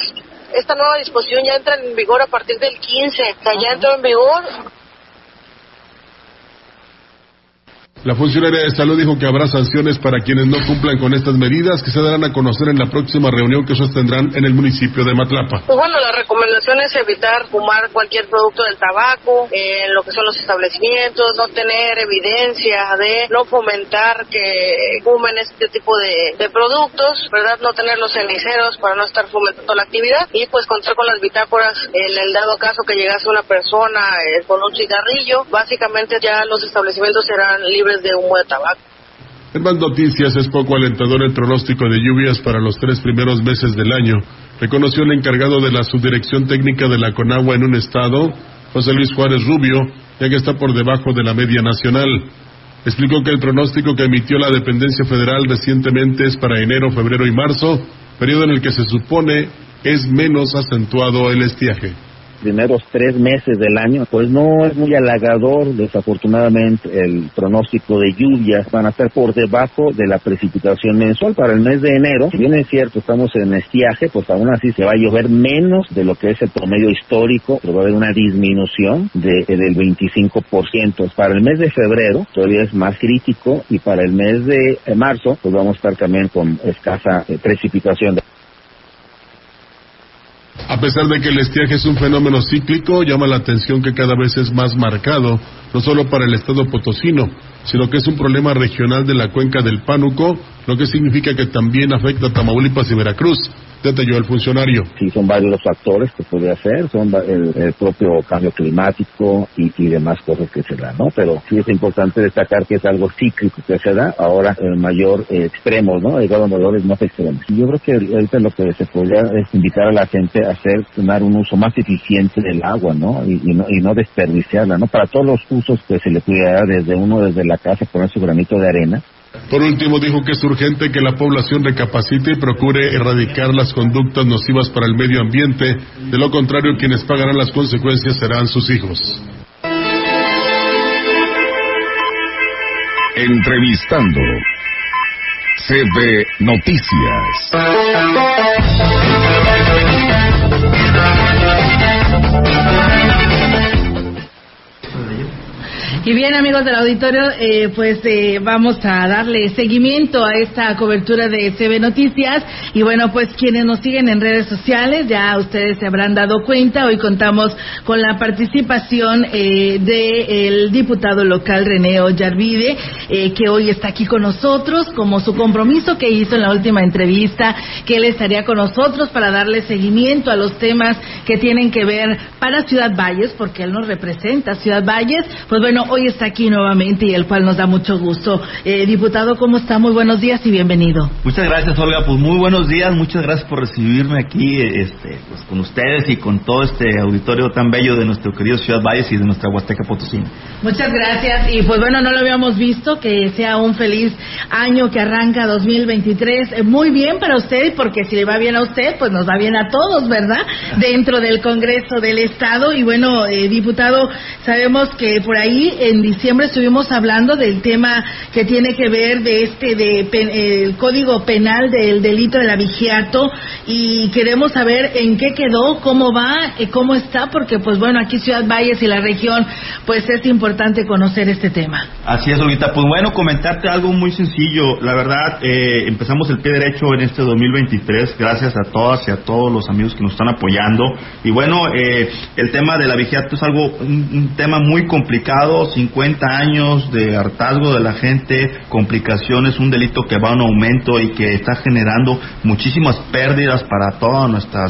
Speaker 3: esta nueva disposición ya entra en vigor a partir del 15, o sea, ya entró en vigor
Speaker 6: La funcionaria de salud dijo que habrá sanciones para quienes no cumplan con estas medidas que se darán a conocer en la próxima reunión que sostendrán en el municipio de Matlapa.
Speaker 3: Pues bueno, la recomendación es evitar fumar cualquier producto del tabaco en lo que son los establecimientos, no tener evidencia de no fomentar que fumen este tipo de, productos, ¿verdad? No tener los ceniceros para no estar fomentando la actividad y pues contar con las bitácoras en el dado caso que llegase una persona eh, con un cigarrillo. Básicamente ya los establecimientos serán libres de humo de tabaco.
Speaker 6: En más noticias, es poco alentador el pronóstico de lluvias para los tres primeros meses del año, reconoció el encargado de la subdirección técnica de la Conagua en un estado, José Luis Juárez Rubio, ya que está por debajo de la media nacional. Explicó que el pronóstico que emitió la dependencia federal recientemente es para enero, febrero y marzo, periodo en el que se supone es menos acentuado el estiaje
Speaker 21: primeros tres meses del año, pues no es muy halagador, desafortunadamente, el pronóstico de lluvias van a estar por debajo de la precipitación mensual para el mes de enero. Si bien es cierto, estamos en estiaje, pues aún así se va a llover menos de lo que es el promedio histórico, pero va a haber una disminución de, del 25%. Para el mes de febrero todavía es más crítico y para el mes de marzo, pues vamos a estar también con escasa eh, precipitación.
Speaker 6: A pesar de que el estiaje es un fenómeno cíclico, llama la atención que cada vez es más marcado, no solo para el estado potosino, sino que es un problema regional de la cuenca del Pánuco, lo que significa que también afecta a Tamaulipas y Veracruz detalló el funcionario.
Speaker 21: Sí, son varios los factores que puede hacer, son el, propio cambio climático y, demás cosas que se dan, ¿no? Pero sí es importante destacar que es algo cíclico que se da ahora en mayor eh, extremo, ¿no? Ha llegado a mayores más extremos. Y yo creo que ahorita lo que se podría es invitar a la gente a hacer, tener un uso más eficiente del agua, ¿no? Y, no, y no desperdiciarla, ¿no? Para todos los usos que se le pudiera dar desde uno, desde la casa, poner su granito de arena,
Speaker 6: Por último, dijo que es urgente que la población recapacite y procure erradicar las conductas nocivas para el medio ambiente. De lo contrario, quienes pagarán las consecuencias serán sus hijos.
Speaker 19: Entrevistando. CB Noticias.
Speaker 2: Y bien, amigos del auditorio, eh, pues eh, vamos a darle seguimiento a esta cobertura de CB Noticias. Y bueno, pues quienes nos siguen en redes sociales, ya ustedes se habrán dado cuenta, hoy contamos con la participación eh, del diputado local René Ollarvide, eh, que hoy está aquí con nosotros, como su compromiso que hizo en la última entrevista, que él estaría con nosotros para darle seguimiento a los temas que tienen que ver para Ciudad Valles, porque él nos representa Ciudad Valles. Pues bueno, hoy está aquí nuevamente y el cual nos da mucho gusto. Eh, diputado, ¿cómo está? Muy buenos días y bienvenido.
Speaker 22: Muchas gracias, Olga. Pues muy buenos días. Muchas gracias por recibirme aquí este, pues, con ustedes y con todo este auditorio tan bello de nuestro querido Ciudad Valles y de nuestra Huasteca Potosí.
Speaker 2: Muchas gracias. Y pues bueno, no lo habíamos visto. Que sea un feliz año que arranca 2023. Eh, muy bien para usted, porque si le va bien a usted, pues nos va bien a todos, ¿verdad? Dentro del Congreso del Estado. Y bueno, eh, diputado, sabemos que por ahí en diciembre estuvimos hablando del tema que tiene que ver de este de pen- el código penal del delito del abigeato y queremos saber en qué quedó, cómo va, eh, cómo está, porque pues bueno, aquí Ciudad Valles y la región, pues es importante conocer este tema.
Speaker 22: Así es, Olguita. Pues bueno, comentarte algo muy sencillo. La verdad, eh, empezamos el pie derecho en este 2023, gracias a todas y a todos los amigos que nos están apoyando. Y bueno, eh, el tema del abigeato es algo, un tema muy complicado, 50 años de hartazgo de la gente, complicaciones, un delito que va en aumento y que está generando muchísimas pérdidas para toda nuestra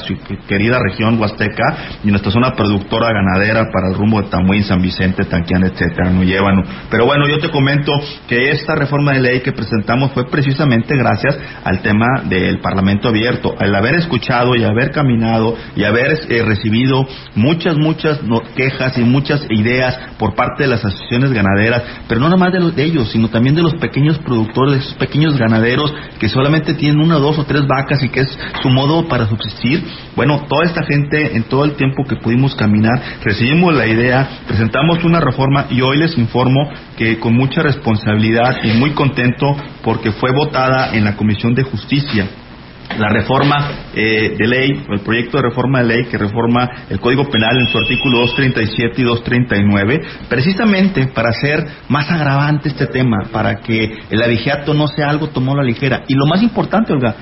Speaker 22: querida región huasteca y nuestra zona productora ganadera para el rumbo de Tamuín, San Vicente, Tanquián, etcétera, no llevan. Pero bueno, yo te comento que esta reforma de ley que presentamos fue precisamente gracias al tema del Parlamento abierto, al haber escuchado y haber caminado y haber eh, recibido muchas, muchas quejas y muchas ideas por parte de las asociaciones ganaderas, pero no nada más de, los, de ellos, sino también de los pequeños productores, esos pequeños ganaderos que solamente tienen una, dos o tres vacas y que es su modo para subsistir. Bueno, toda esta gente, en todo el tiempo que pudimos caminar, recibimos la idea, presentamos una reforma y hoy les informo que con mucha responsabilidad y muy contento porque fue votada en la Comisión de Justicia la reforma eh, de ley, el proyecto de reforma de ley que reforma el Código Penal en su artículo 237 y 239, precisamente para hacer más agravante este tema, para que el abigeato no sea algo a la ligera. Y lo más importante, Olga,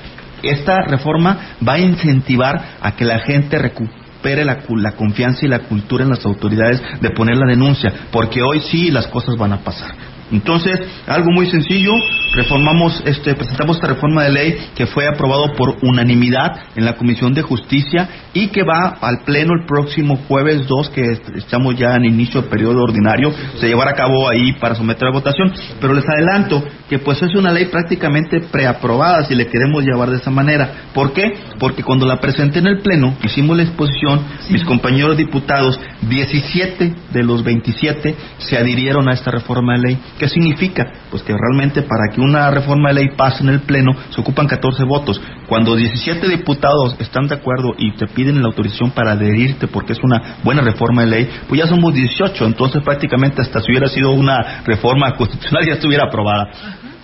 Speaker 22: esta reforma va a incentivar a que la gente recupere la, la confianza y la cultura en las autoridades de poner la denuncia, porque hoy sí las cosas van a pasar. Entonces, algo muy sencillo, reformamos, este, presentamos esta reforma de ley que fue aprobado por unanimidad en la Comisión de Justicia y que va al Pleno el próximo jueves 2, que est- estamos ya en inicio del periodo ordinario, se llevará a cabo ahí para someter a votación. Pero les adelanto que pues es una ley prácticamente preaprobada, si le queremos llevar de esa manera. ¿Por qué? Porque cuando la presenté en el Pleno, hicimos la exposición, mis compañeros diputados, 17 de los 27 se adhirieron a esta reforma de ley. ¿Qué significa? Pues que realmente para que una reforma de ley pase en el Pleno se ocupan 14 votos. Cuando 17 diputados están de acuerdo y te piden la autorización para adherirte porque es una buena reforma de ley, pues ya somos 18. Entonces prácticamente hasta si hubiera sido una reforma constitucional ya estuviera aprobada.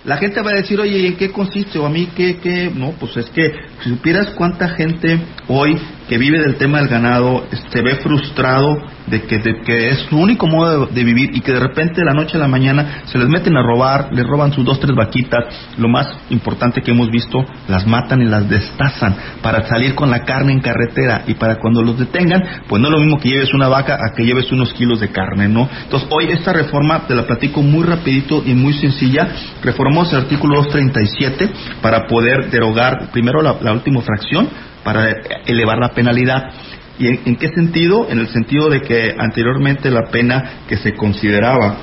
Speaker 22: La gente va a decir, oye, ¿y en qué consiste? O a mí, ¿qué, qué? No, pues es que si supieras cuánta gente hoy que vive del tema del ganado se ve frustrado de que, de que es su único modo de, vivir y que de repente de la noche a la mañana se les meten a robar, les roban sus dos, tres vaquitas, lo más importante que hemos visto, las matan y las destazan para salir con la carne en carretera y para cuando los detengan, pues no es lo mismo que lleves una vaca a que lleves unos kilos de carne, ¿no? Entonces hoy esta reforma te la platico muy rapidito y muy sencilla, reformamos el artículo 237 para poder derogar primero la última fracción, para elevar la penalidad. ¿Y en, qué sentido? En el sentido de que anteriormente la pena que se consideraba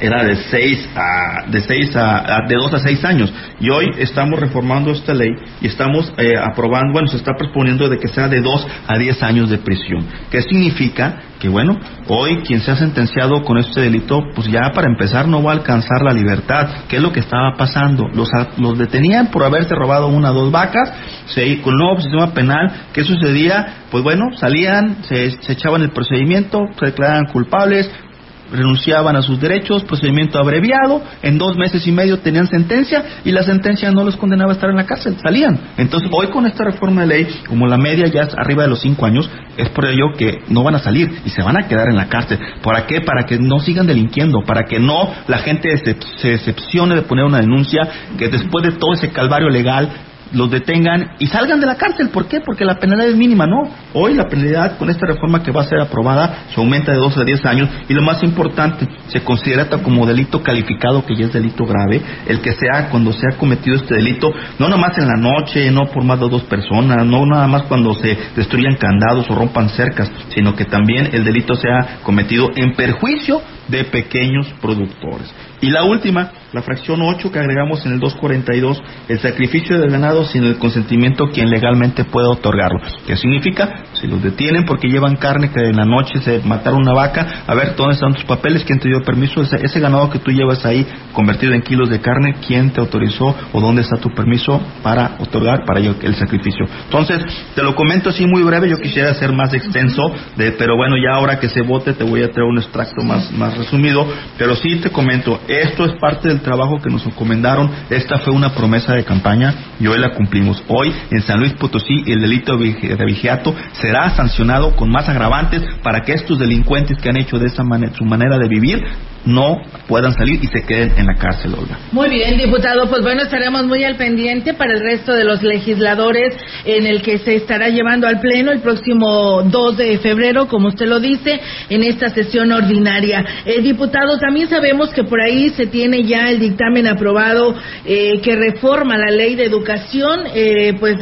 Speaker 22: era de 6 a de seis a, de 2 a 6 años y hoy estamos reformando esta ley y estamos eh, aprobando, bueno, se está proponiendo de que sea de 2 a 10 años de prisión. ¿Qué significa? Que bueno, hoy quien se ha sentenciado con este delito, pues ya para empezar no va a alcanzar la libertad. ¿Qué es lo que estaba pasando? Los, los detenían por haberse robado una o dos vacas, se, con el nuevo sistema penal, ¿qué sucedía? Pues bueno, salían, se, se echaban el procedimiento, se declaraban culpables, renunciaban a sus derechos, procedimiento abreviado, en dos meses y medio tenían sentencia y la sentencia no los condenaba a estar en la cárcel, salían. Entonces, hoy con esta reforma de ley, como la media ya es arriba de los cinco años, es por ello que no van a salir y se van a quedar en la cárcel. ¿Para qué? Para que no sigan delinquiendo, para que no la gente se decepcione de poner una denuncia, que después de todo ese calvario legal los detengan y salgan de la cárcel. ¿Por qué? Porque la penalidad es mínima, ¿no? Hoy la penalidad con esta reforma que va a ser aprobada se aumenta de 12 a 10 años y lo más importante, se considera como delito calificado, que ya es delito grave, el que sea cuando se ha cometido este delito, no nada más en la noche, no por más de dos personas, no nada más cuando se destruyan candados o rompan cercas, sino que también el delito sea cometido en perjuicio de pequeños productores. Y la última, la fracción 8 que agregamos en el 242, el sacrificio del ganado sin el consentimiento quien legalmente puede otorgarlo. ¿Qué significa? Si los detienen porque llevan carne que en la noche se mataron una vaca, a ver, ¿dónde están tus papeles? ¿Quién te dio permiso? Ese, ese ganado que tú llevas ahí convertido en kilos de carne, ¿quién te autorizó o dónde está tu permiso para otorgar para ello el sacrificio? Entonces, te lo comento así muy breve, yo quisiera ser más extenso, de, pero bueno, ya ahora que se vote te voy a traer un extracto más, más resumido, pero sí te comento, esto es parte del trabajo que nos encomendaron. Esta fue una promesa de campaña y hoy la cumplimos. Hoy en San Luis Potosí el delito de vigiato será sancionado con más agravantes para que estos delincuentes que han hecho de esa manera su manera de vivir no puedan salir y se queden en la cárcel, Olga.
Speaker 2: Muy bien, diputado. Pues bueno, estaremos muy al pendiente para el resto de los legisladores en el que se estará llevando al Pleno el próximo 2 de febrero, como usted lo dice, en esta sesión ordinaria. Eh, diputado, también sabemos que por ahí se tiene ya el dictamen aprobado eh, que reforma la ley de educación, eh, pues.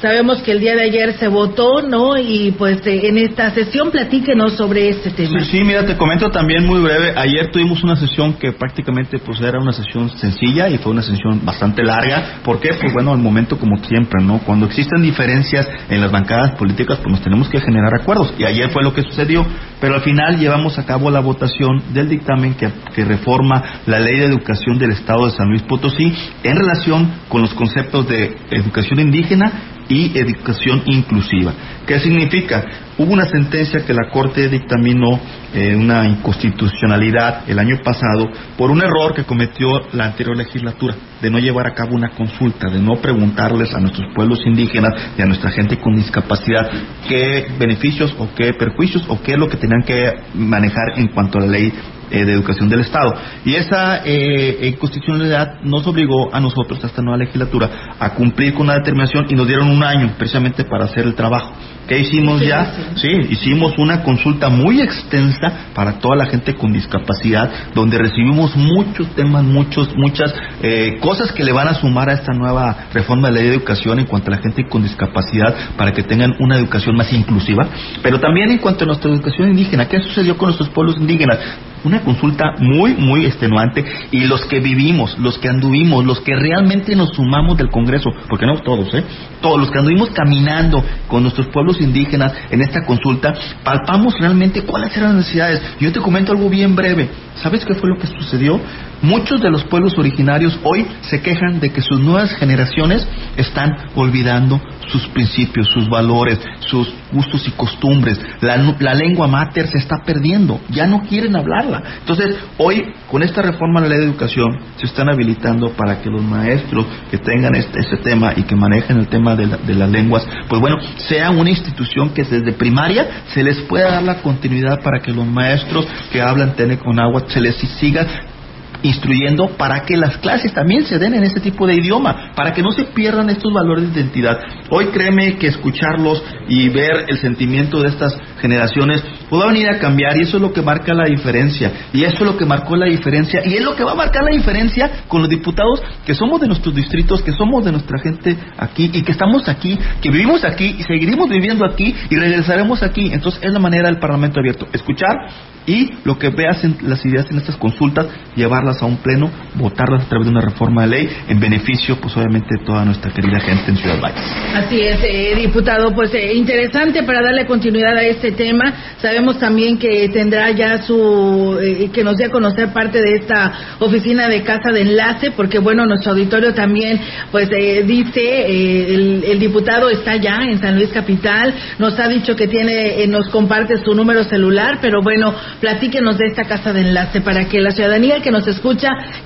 Speaker 2: Sabemos que el día de ayer se votó, ¿no? Y pues eh, en esta sesión platíquenos sobre este tema.
Speaker 22: Sí, sí, mira, te comento también muy breve. Ayer tuvimos una sesión que prácticamente pues era una sesión sencilla y fue una sesión bastante larga. ¿Por qué? Pues bueno, al momento como siempre, ¿no? Cuando existen diferencias en las bancadas políticas, pues nos tenemos que generar acuerdos. Y ayer fue lo que sucedió. Pero al final llevamos a cabo la votación del dictamen que, reforma la ley de educación del Estado de San Luis Potosí en relación con los conceptos de educación indígena y educación inclusiva. ¿Qué significa? Hubo una sentencia que la Corte dictaminó eh, una inconstitucionalidad el año pasado por un error que cometió la anterior legislatura de no llevar a cabo una consulta, de no preguntarles a nuestros pueblos indígenas y a nuestra gente con discapacidad qué beneficios o qué perjuicios o qué es lo que que manejar en cuanto a la ley eh, de educación del Estado. Y esa eh, constitucionalidad nos obligó a nosotros, a esta nueva legislatura, a cumplir con una determinación y nos dieron un año precisamente para hacer el trabajo. ¿Qué hicimos ya? Sí, hicimos una consulta muy extensa para toda la gente con discapacidad, donde recibimos muchos temas, muchos, muchas eh, cosas que le van a sumar a esta nueva reforma de la ley de educación en cuanto a la gente con discapacidad para que tengan una educación más inclusiva, pero también en cuanto a nuestra educación indígena. ¿Qué sucedió con nuestros pueblos indígenas? Una consulta muy, muy extenuante y los que vivimos, los que anduvimos, los que realmente nos sumamos del Congreso, porque no todos, ¿eh? Todos los que anduvimos caminando con nuestros pueblos indígenas en esta consulta, palpamos realmente cuáles eran las necesidades. Yo te comento algo bien breve. ¿Sabes qué fue lo que sucedió? Muchos de los pueblos originarios hoy se quejan de que sus nuevas generaciones están olvidando sus principios, sus valores, sus gustos y costumbres. La, la, lengua mater se está perdiendo, ya no quieren hablarla. Entonces, hoy, con esta reforma de la ley de educación, se están habilitando para que los maestros que tengan este, este tema y que manejen el tema de, de, las lenguas, pues bueno, sea una institución que desde primaria se les pueda dar la continuidad para que los maestros que hablan Tene con agua se les siga instruyendo para que las clases también se den en este tipo de idioma, para que no se pierdan estos valores de identidad. Hoy créeme que escucharlos y ver el sentimiento de estas generaciones pues va a venir a cambiar y eso es lo que marca la diferencia. Y eso es lo que marcó la diferencia y es lo que va a marcar la diferencia con los diputados que somos de nuestros distritos, que somos de nuestra gente aquí y que estamos aquí, que vivimos aquí y seguiremos viviendo aquí y regresaremos aquí. Entonces es la manera del Parlamento abierto. Escuchar y lo que veas en las ideas en estas consultas, llevarlas a un pleno, votarlas a través de una reforma de ley en beneficio, pues obviamente, de toda nuestra querida gente en Ciudad Valles.
Speaker 2: Así es, eh, diputado, pues eh, interesante para darle continuidad a este tema. Sabemos también que tendrá ya su, eh, que nos dé a conocer parte de esta oficina de casa de enlace, porque bueno, nuestro auditorio también, pues dice, el, el, diputado está ya en San Luis Capital, nos ha dicho que tiene, nos comparte su número celular, pero bueno, platíquenos de esta casa de enlace para que la ciudadanía que nos escucha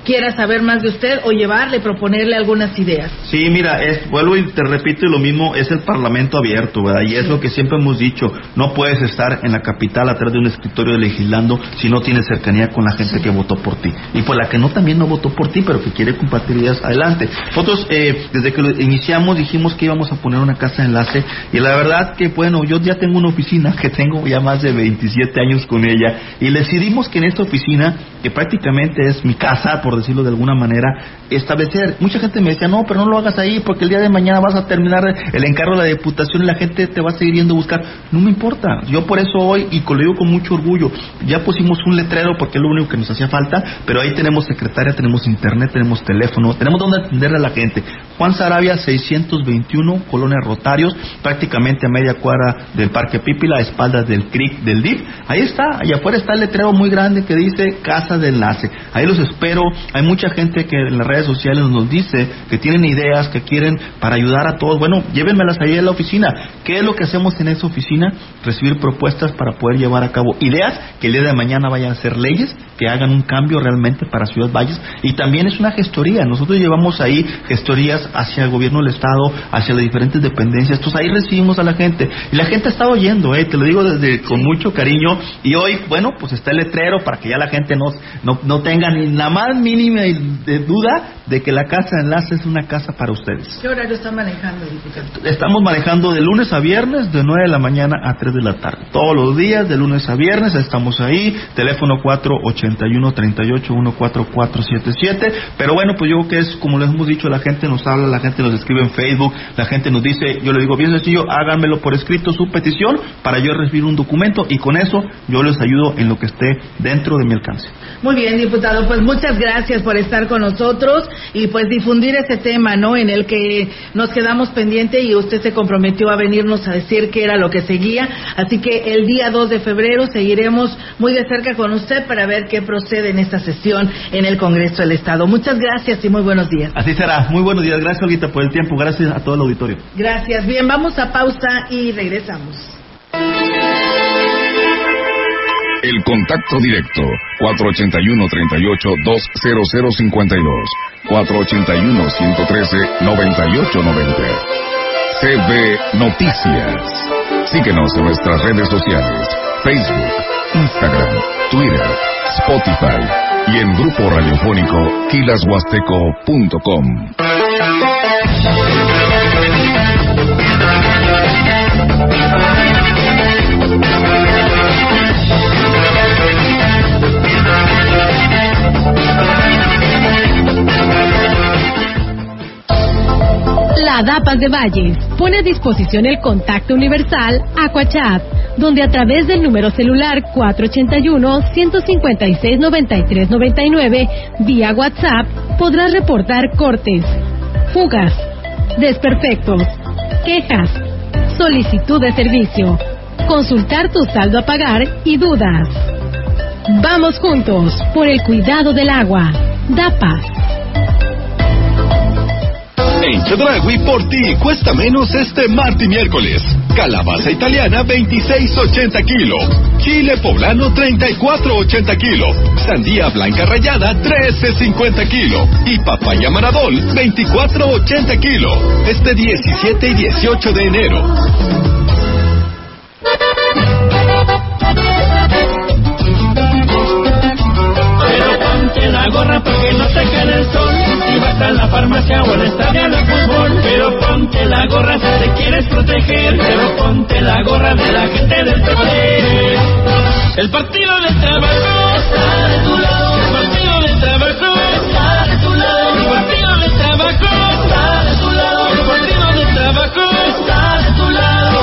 Speaker 2: quiera saber más de usted o llevarle, proponerle algunas ideas.
Speaker 22: Sí, mira, es, vuelvo y te repito lo mismo, es el Parlamento abierto, ¿verdad? Y es lo que siempre hemos dicho, no puedes estar en la capital atrás de un escritorio legislando si no tienes cercanía con la gente que votó por ti. Y por la que no también no votó por ti, pero que quiere compartir ideas adelante. Nosotros, eh, desde que lo iniciamos, dijimos que íbamos a poner una casa de enlace y la verdad que, bueno, yo ya tengo una oficina que tengo ya más de 27 años con ella y decidimos que en esta oficina, que prácticamente es mi casa, por decirlo de alguna manera, establecer, mucha gente me decía, no, pero no lo hagas ahí porque el día de mañana vas a terminar el encargo de la diputación y la gente te va a seguir yendo a buscar. No me importa, yo por eso hoy, y lo digo con mucho orgullo, ya pusimos un letrero porque es lo único que nos hacía falta, pero ahí tenemos secretaria, tenemos internet, tenemos teléfono, tenemos donde atenderle a la gente. Juan Sarabia 621, Colonia Rotarios, prácticamente a media cuadra del Parque Pípila, a espaldas del CRIC del DIF. Ahí está, allá afuera está el letrero muy grande que dice Casa de Enlace. Ahí los espero. Hay mucha gente que en las redes sociales nos dice que tienen ideas, que quieren para ayudar a todos. Bueno, llévenmelas ahí a la oficina. ¿Qué es lo que hacemos en esa oficina? Recibir propuestas para poder llevar a cabo ideas que el día de mañana vayan a ser leyes, que hagan un cambio realmente para Ciudad Valles. Y también es una gestoría. Nosotros llevamos ahí gestorías hacia el gobierno del Estado, hacia las diferentes dependencias. Entonces ahí recibimos a la gente. Y la gente está oyendo, ¿eh? te lo digo desde con mucho cariño. Y hoy, bueno, pues está el letrero para que ya la gente no, no, no tenga ni la más mínima de duda de que la casa de enlace es una casa para ustedes.
Speaker 2: ¿Qué horario están manejando, diputado?
Speaker 22: Estamos manejando de lunes a viernes, de 9 de la mañana a 3 de la tarde. Todos los días, de lunes a viernes, estamos ahí. Teléfono 481-38-14477. Pero bueno, pues yo creo que es, como les hemos dicho, la gente nos habla, la gente nos escribe en Facebook, la gente nos dice, yo le digo bien sencillo, háganmelo por escrito su petición para yo recibir un documento y con eso yo les ayudo en lo que esté dentro de mi alcance.
Speaker 2: Muy bien, diputado, pues muchas gracias por estar con nosotros y pues difundir este tema, ¿no? En el que nos quedamos pendientes y usted se comprometió a venirnos a decir qué era lo que seguía. Así que el día 2 de febrero seguiremos muy de cerca con usted para ver qué procede en esta sesión en el Congreso del Estado. Muchas gracias y muy buenos días.
Speaker 22: Así será. Muy buenos días. Gracias, Olguita, por el tiempo. Gracias a todo el auditorio.
Speaker 2: Gracias. Bien, vamos a pausa y regresamos.
Speaker 19: El contacto directo 481-38-20052 481-113-9890 CB Noticias. Síguenos en nuestras redes sociales, Facebook, Instagram, Twitter, Spotify y en grupo radiofónico quilashuasteco.com.
Speaker 18: La DAPAS de Valles pone a disposición el contacto universal Aquachat, donde a través del número celular 481-156-9399 vía WhatsApp podrás reportar cortes, fugas, desperfectos, quejas, solicitud de servicio, consultar tu saldo a pagar y dudas. Vamos juntos por el cuidado del agua. DAPAS.
Speaker 9: En Chedragui por ti cuesta menos este martes y miércoles. Calabaza italiana 26.80 kilo. Chile poblano 34.80 kilo. Sandía blanca rayada 13.50 kilo. Y papaya maradol 24.80 kilo. Este 17 y 18 de enero.
Speaker 23: La gorra porque no te cae el. A la farmacia o al estadio de fútbol. Pero ponte la gorra si te quieres proteger. Pero ponte la gorra de la gente del PP. El Partido del Trabajo está de tu lado. El Partido del Trabajo está de tu lado. El Partido del Trabajo está de tu lado. El Partido del Trabajo está de tu lado.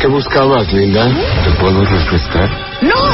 Speaker 24: ¿Qué buscabas, Linda? ¿Te puedo refrescar?
Speaker 16: No,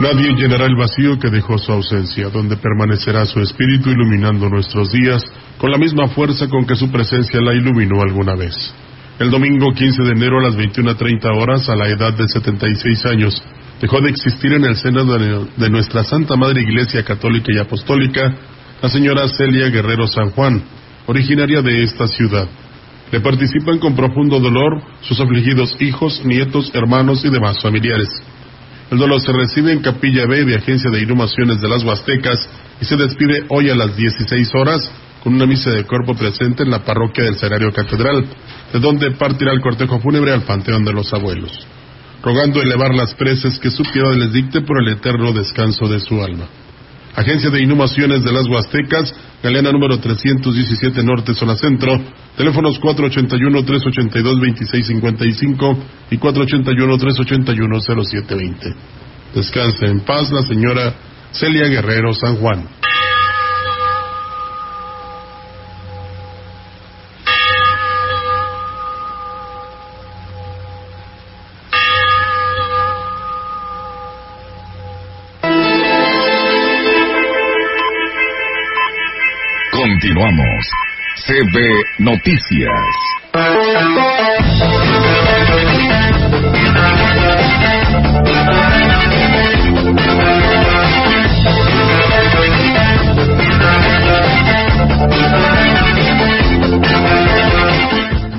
Speaker 6: Nadie llenará el vacío que dejó su ausencia, donde permanecerá su espíritu iluminando nuestros días con la misma fuerza con que su presencia la iluminó alguna vez. El domingo 15 de enero a las 21.30 horas, a la edad de 76 años, dejó de existir en el seno de, nuestra Santa Madre Iglesia Católica y Apostólica la señora Celia Guerrero San Juan, originaria de esta ciudad. Le participan con profundo dolor sus afligidos hijos, nietos, hermanos y demás familiares. El dolor se recibe en Capilla B de Agencia de Inhumaciones de las Huastecas y se despide hoy a las 16 horas con una misa de cuerpo presente en la parroquia del Sagrario Catedral, de donde partirá el cortejo fúnebre al Panteón de los Abuelos, rogando elevar las preces que su piedad les dicte por el eterno descanso de su alma. Agencia de Inhumaciones de las Huastecas, Galeana número 317 Norte, zona centro, teléfonos 481-382-2655 y 481-381-0720. Descanse en paz la señora Celia Guerrero San Juan.
Speaker 19: CB Noticias.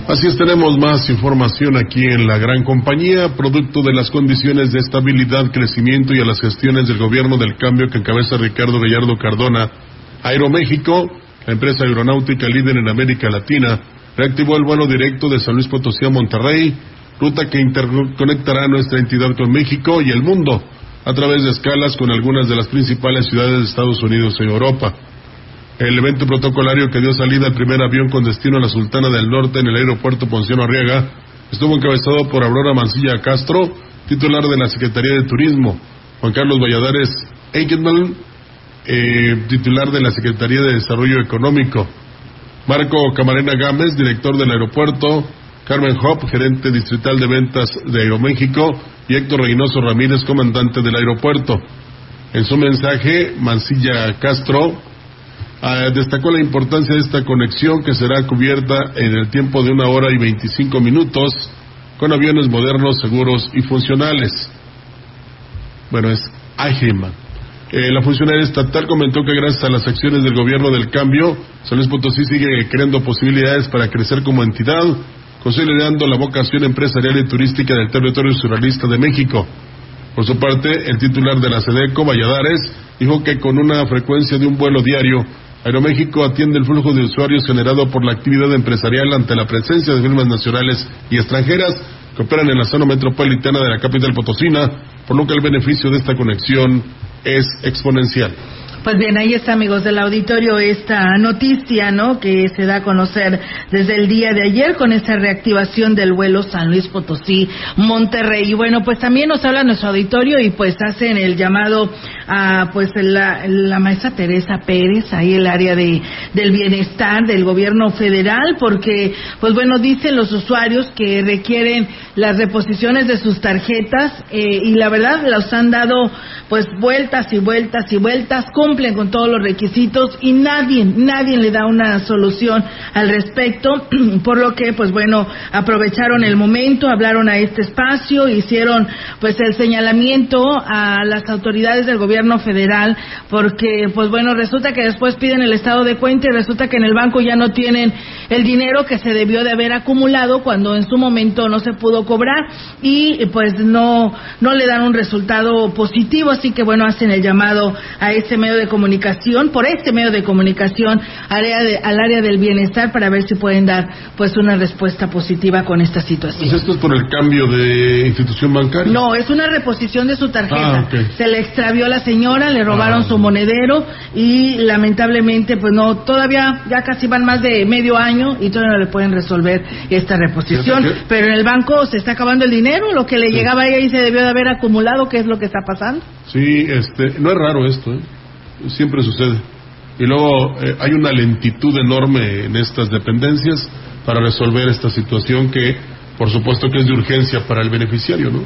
Speaker 6: Así es, tenemos más información aquí en la gran compañía, producto de las condiciones de estabilidad, crecimiento y a las gestiones del gobierno del cambio que encabeza Ricardo Gallardo Cardona. Aeroméxico, la empresa aeronáutica líder en América Latina, reactivó el vuelo directo de San Luis Potosí a Monterrey, ruta que interconectará nuestra entidad con México y el mundo a través de escalas con algunas de las principales ciudades de Estados Unidos y Europa. El evento protocolario que dio salida al primer avión con destino a la Sultana del Norte en el aeropuerto Ponciano Arriaga estuvo encabezado por Aurora Mancilla Castro, titular de la Secretaría de Turismo, Juan Carlos Valladares Eichmann, eh, titular de la Secretaría de Desarrollo Económico, Marco Camarena Gámez, director del aeropuerto, Carmen Hop, gerente distrital de ventas de Aeroméxico, y Héctor Reynoso Ramírez, comandante del aeropuerto. En su mensaje, Mancilla Castro Ah, destacó la importancia de esta conexión que será cubierta en el tiempo de una hora y 25 minutos con aviones modernos, seguros y funcionales. Bueno, es Aigeman. Eh, la funcionaria estatal comentó que gracias a las acciones del gobierno del cambio, San Potosí sigue creando posibilidades para crecer como entidad, consolidando la vocación empresarial y turística del territorio surrealista de México. Por su parte, el titular de la SEDECO, Valladares, dijo que con una frecuencia de un vuelo diario, Aeroméxico atiende el flujo de usuarios generado por la actividad empresarial ante la presencia de firmas nacionales y extranjeras que operan en la zona metropolitana de la capital potosina, por lo que el beneficio de esta conexión es exponencial.
Speaker 2: Pues bien, ahí está, amigos del auditorio, esta noticia, ¿no? Que se da a conocer desde el día de ayer con esta reactivación del vuelo San Luis Potosí Monterrey. Y bueno, pues también nos habla nuestro auditorio y pues hacen el llamado a pues la, la maestra Teresa Pérez, ahí el área de del bienestar del gobierno federal, porque pues bueno dicen los usuarios que requieren las reposiciones de sus tarjetas eh, y la verdad los han dado pues vueltas y vueltas y vueltas, cumplen con todos los requisitos y nadie, nadie le da una solución al respecto, por lo que pues bueno, aprovecharon el momento, hablaron a este espacio, hicieron pues el señalamiento a las autoridades del gobierno federal, porque pues bueno, resulta que después piden el estado de cuenta nuevamente resulta que en el banco ya no tienen el dinero que se debió de haber acumulado cuando en su momento no se pudo cobrar y pues no no le dan un resultado positivo, así que bueno, hacen el llamado a ese medio comunicación, por este medio de comunicación área de- al área del bienestar para ver si pueden dar pues una respuesta positiva con esta situación.
Speaker 6: Pues esto es por el cambio de institución bancaria.
Speaker 2: No, es una reposición de su tarjeta.
Speaker 6: Ah.
Speaker 2: Se le extravió a la señora, le robaron
Speaker 6: Ah.
Speaker 2: su monedero y lamentablemente, pues no, todavía ya casi van más de medio año y todavía no le pueden resolver esta reposición.
Speaker 6: Que-
Speaker 2: Pero en el banco se está acabando el dinero, lo que le llegaba a ella y se debió de haber acumulado, ¿qué es lo que está pasando?
Speaker 6: Sí, este, no es raro esto, ¿eh? Siempre sucede. Y luego eh, hay una lentitud enorme en estas dependencias para resolver esta situación que, por supuesto, que es de urgencia para el beneficiario, ¿no?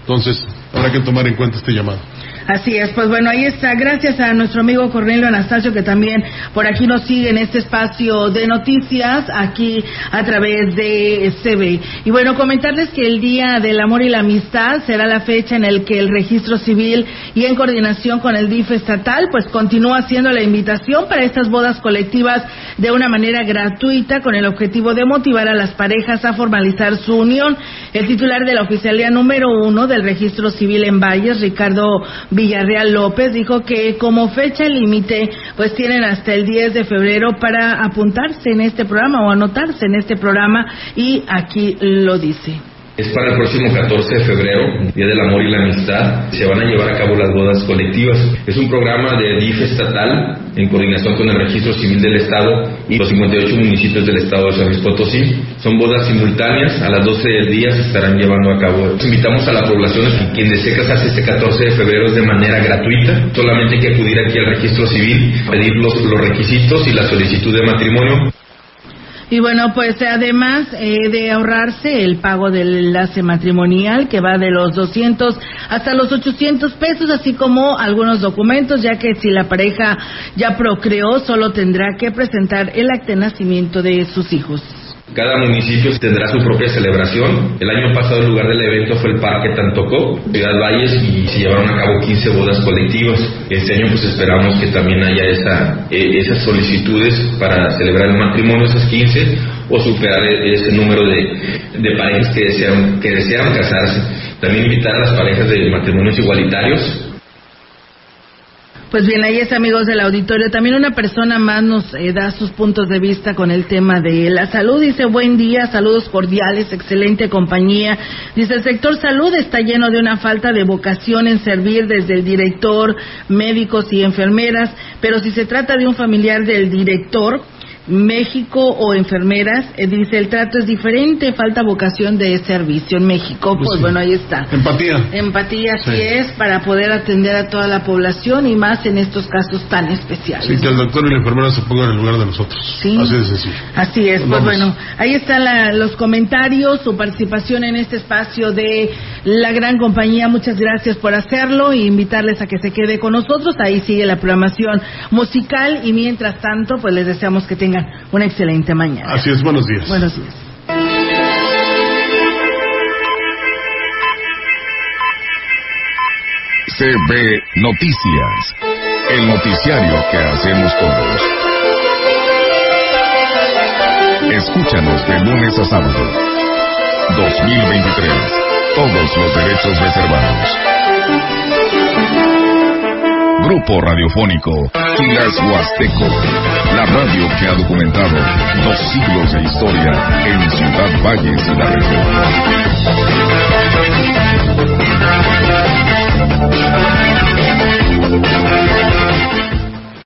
Speaker 6: Entonces, habrá que tomar en cuenta este llamado.
Speaker 2: Así es, pues bueno, ahí está. Gracias a nuestro amigo Cornelio Anastasio que también por aquí nos sigue en este espacio de noticias, aquí a través de CB. Y bueno, comentarles que el Día del Amor y la Amistad será la fecha en el que el Registro Civil y en coordinación con el DIF estatal, pues continúa haciendo la invitación para estas bodas colectivas de una manera gratuita con el objetivo de motivar a las parejas a formalizar su unión. El titular de la oficialía número uno del Registro Civil en Valles, Ricardo Villarreal López, dijo que como fecha límite, pues tienen hasta el 10 de febrero para apuntarse en este programa o anotarse en este programa y aquí lo dice.
Speaker 25: Es para el próximo 14 de febrero, Día del Amor y la Amistad. Se van a llevar a cabo las bodas colectivas. Es un programa de DIF estatal en coordinación con el Registro Civil del Estado y los 58 municipios del Estado de San Luis Potosí. Son bodas simultáneas. A las 12 del día se estarán llevando a cabo. Invitamos a la población quien desee casarse este 14 de febrero es de manera gratuita. Solamente hay que acudir aquí al Registro Civil, pedir los, los requisitos y la solicitud de matrimonio.
Speaker 2: Y bueno, pues además eh, de ahorrarse el pago del enlace matrimonial que va de los 200 hasta los 800 pesos, así como algunos documentos, ya que si la pareja ya procreó, solo tendrá que presentar el acta de nacimiento de sus hijos.
Speaker 25: Cada municipio tendrá su propia celebración. El año pasado el lugar del evento fue el Parque Tantocó, Ciudad Valles, y se llevaron a cabo 15 bodas colectivas. Este año pues esperamos que también haya esa, eh, esas solicitudes para celebrar el matrimonio, esas 15, o superar e- ese número de, de parejas que desean, que desean casarse. También invitar a las parejas de matrimonios igualitarios
Speaker 2: Pues bien, ahí es amigos del auditorio. También una persona más nos eh, da sus puntos de vista con el tema de la salud. Dice, buen día, saludos cordiales, excelente compañía. Dice, el sector salud está lleno de una falta de vocación en servir desde el director, médicos y enfermeras, pero si se trata de un familiar del director, México o enfermeras, eh, dice el trato es diferente, falta vocación de servicio en México. Pues,
Speaker 6: Pues sí.
Speaker 2: bueno, ahí está.
Speaker 6: Empatía.
Speaker 2: Empatía, así
Speaker 6: Sí.
Speaker 2: es, para poder atender a toda la población y más en estos casos tan especiales.
Speaker 6: Sí, que el doctor y la enfermera se pongan en el lugar de nosotros.
Speaker 2: Sí.
Speaker 6: Así de sencillo.
Speaker 2: Así es, pues bueno, ahí están la- los comentarios, su participación en este espacio de la gran compañía. Muchas gracias por hacerlo y invitarles a que se quede con nosotros. Ahí sigue la programación musical y mientras tanto, pues les deseamos que tengan una excelente mañana.
Speaker 6: Así es, buenos días.
Speaker 2: Buenos días.
Speaker 19: CB Noticias, el noticiario que hacemos todos. Escúchanos de lunes a sábado. 2023. Todos los derechos reservados. Grupo Radiofónico Gilas Huasteco, la radio que ha documentado dos siglos de historia en Ciudad Valles y la región.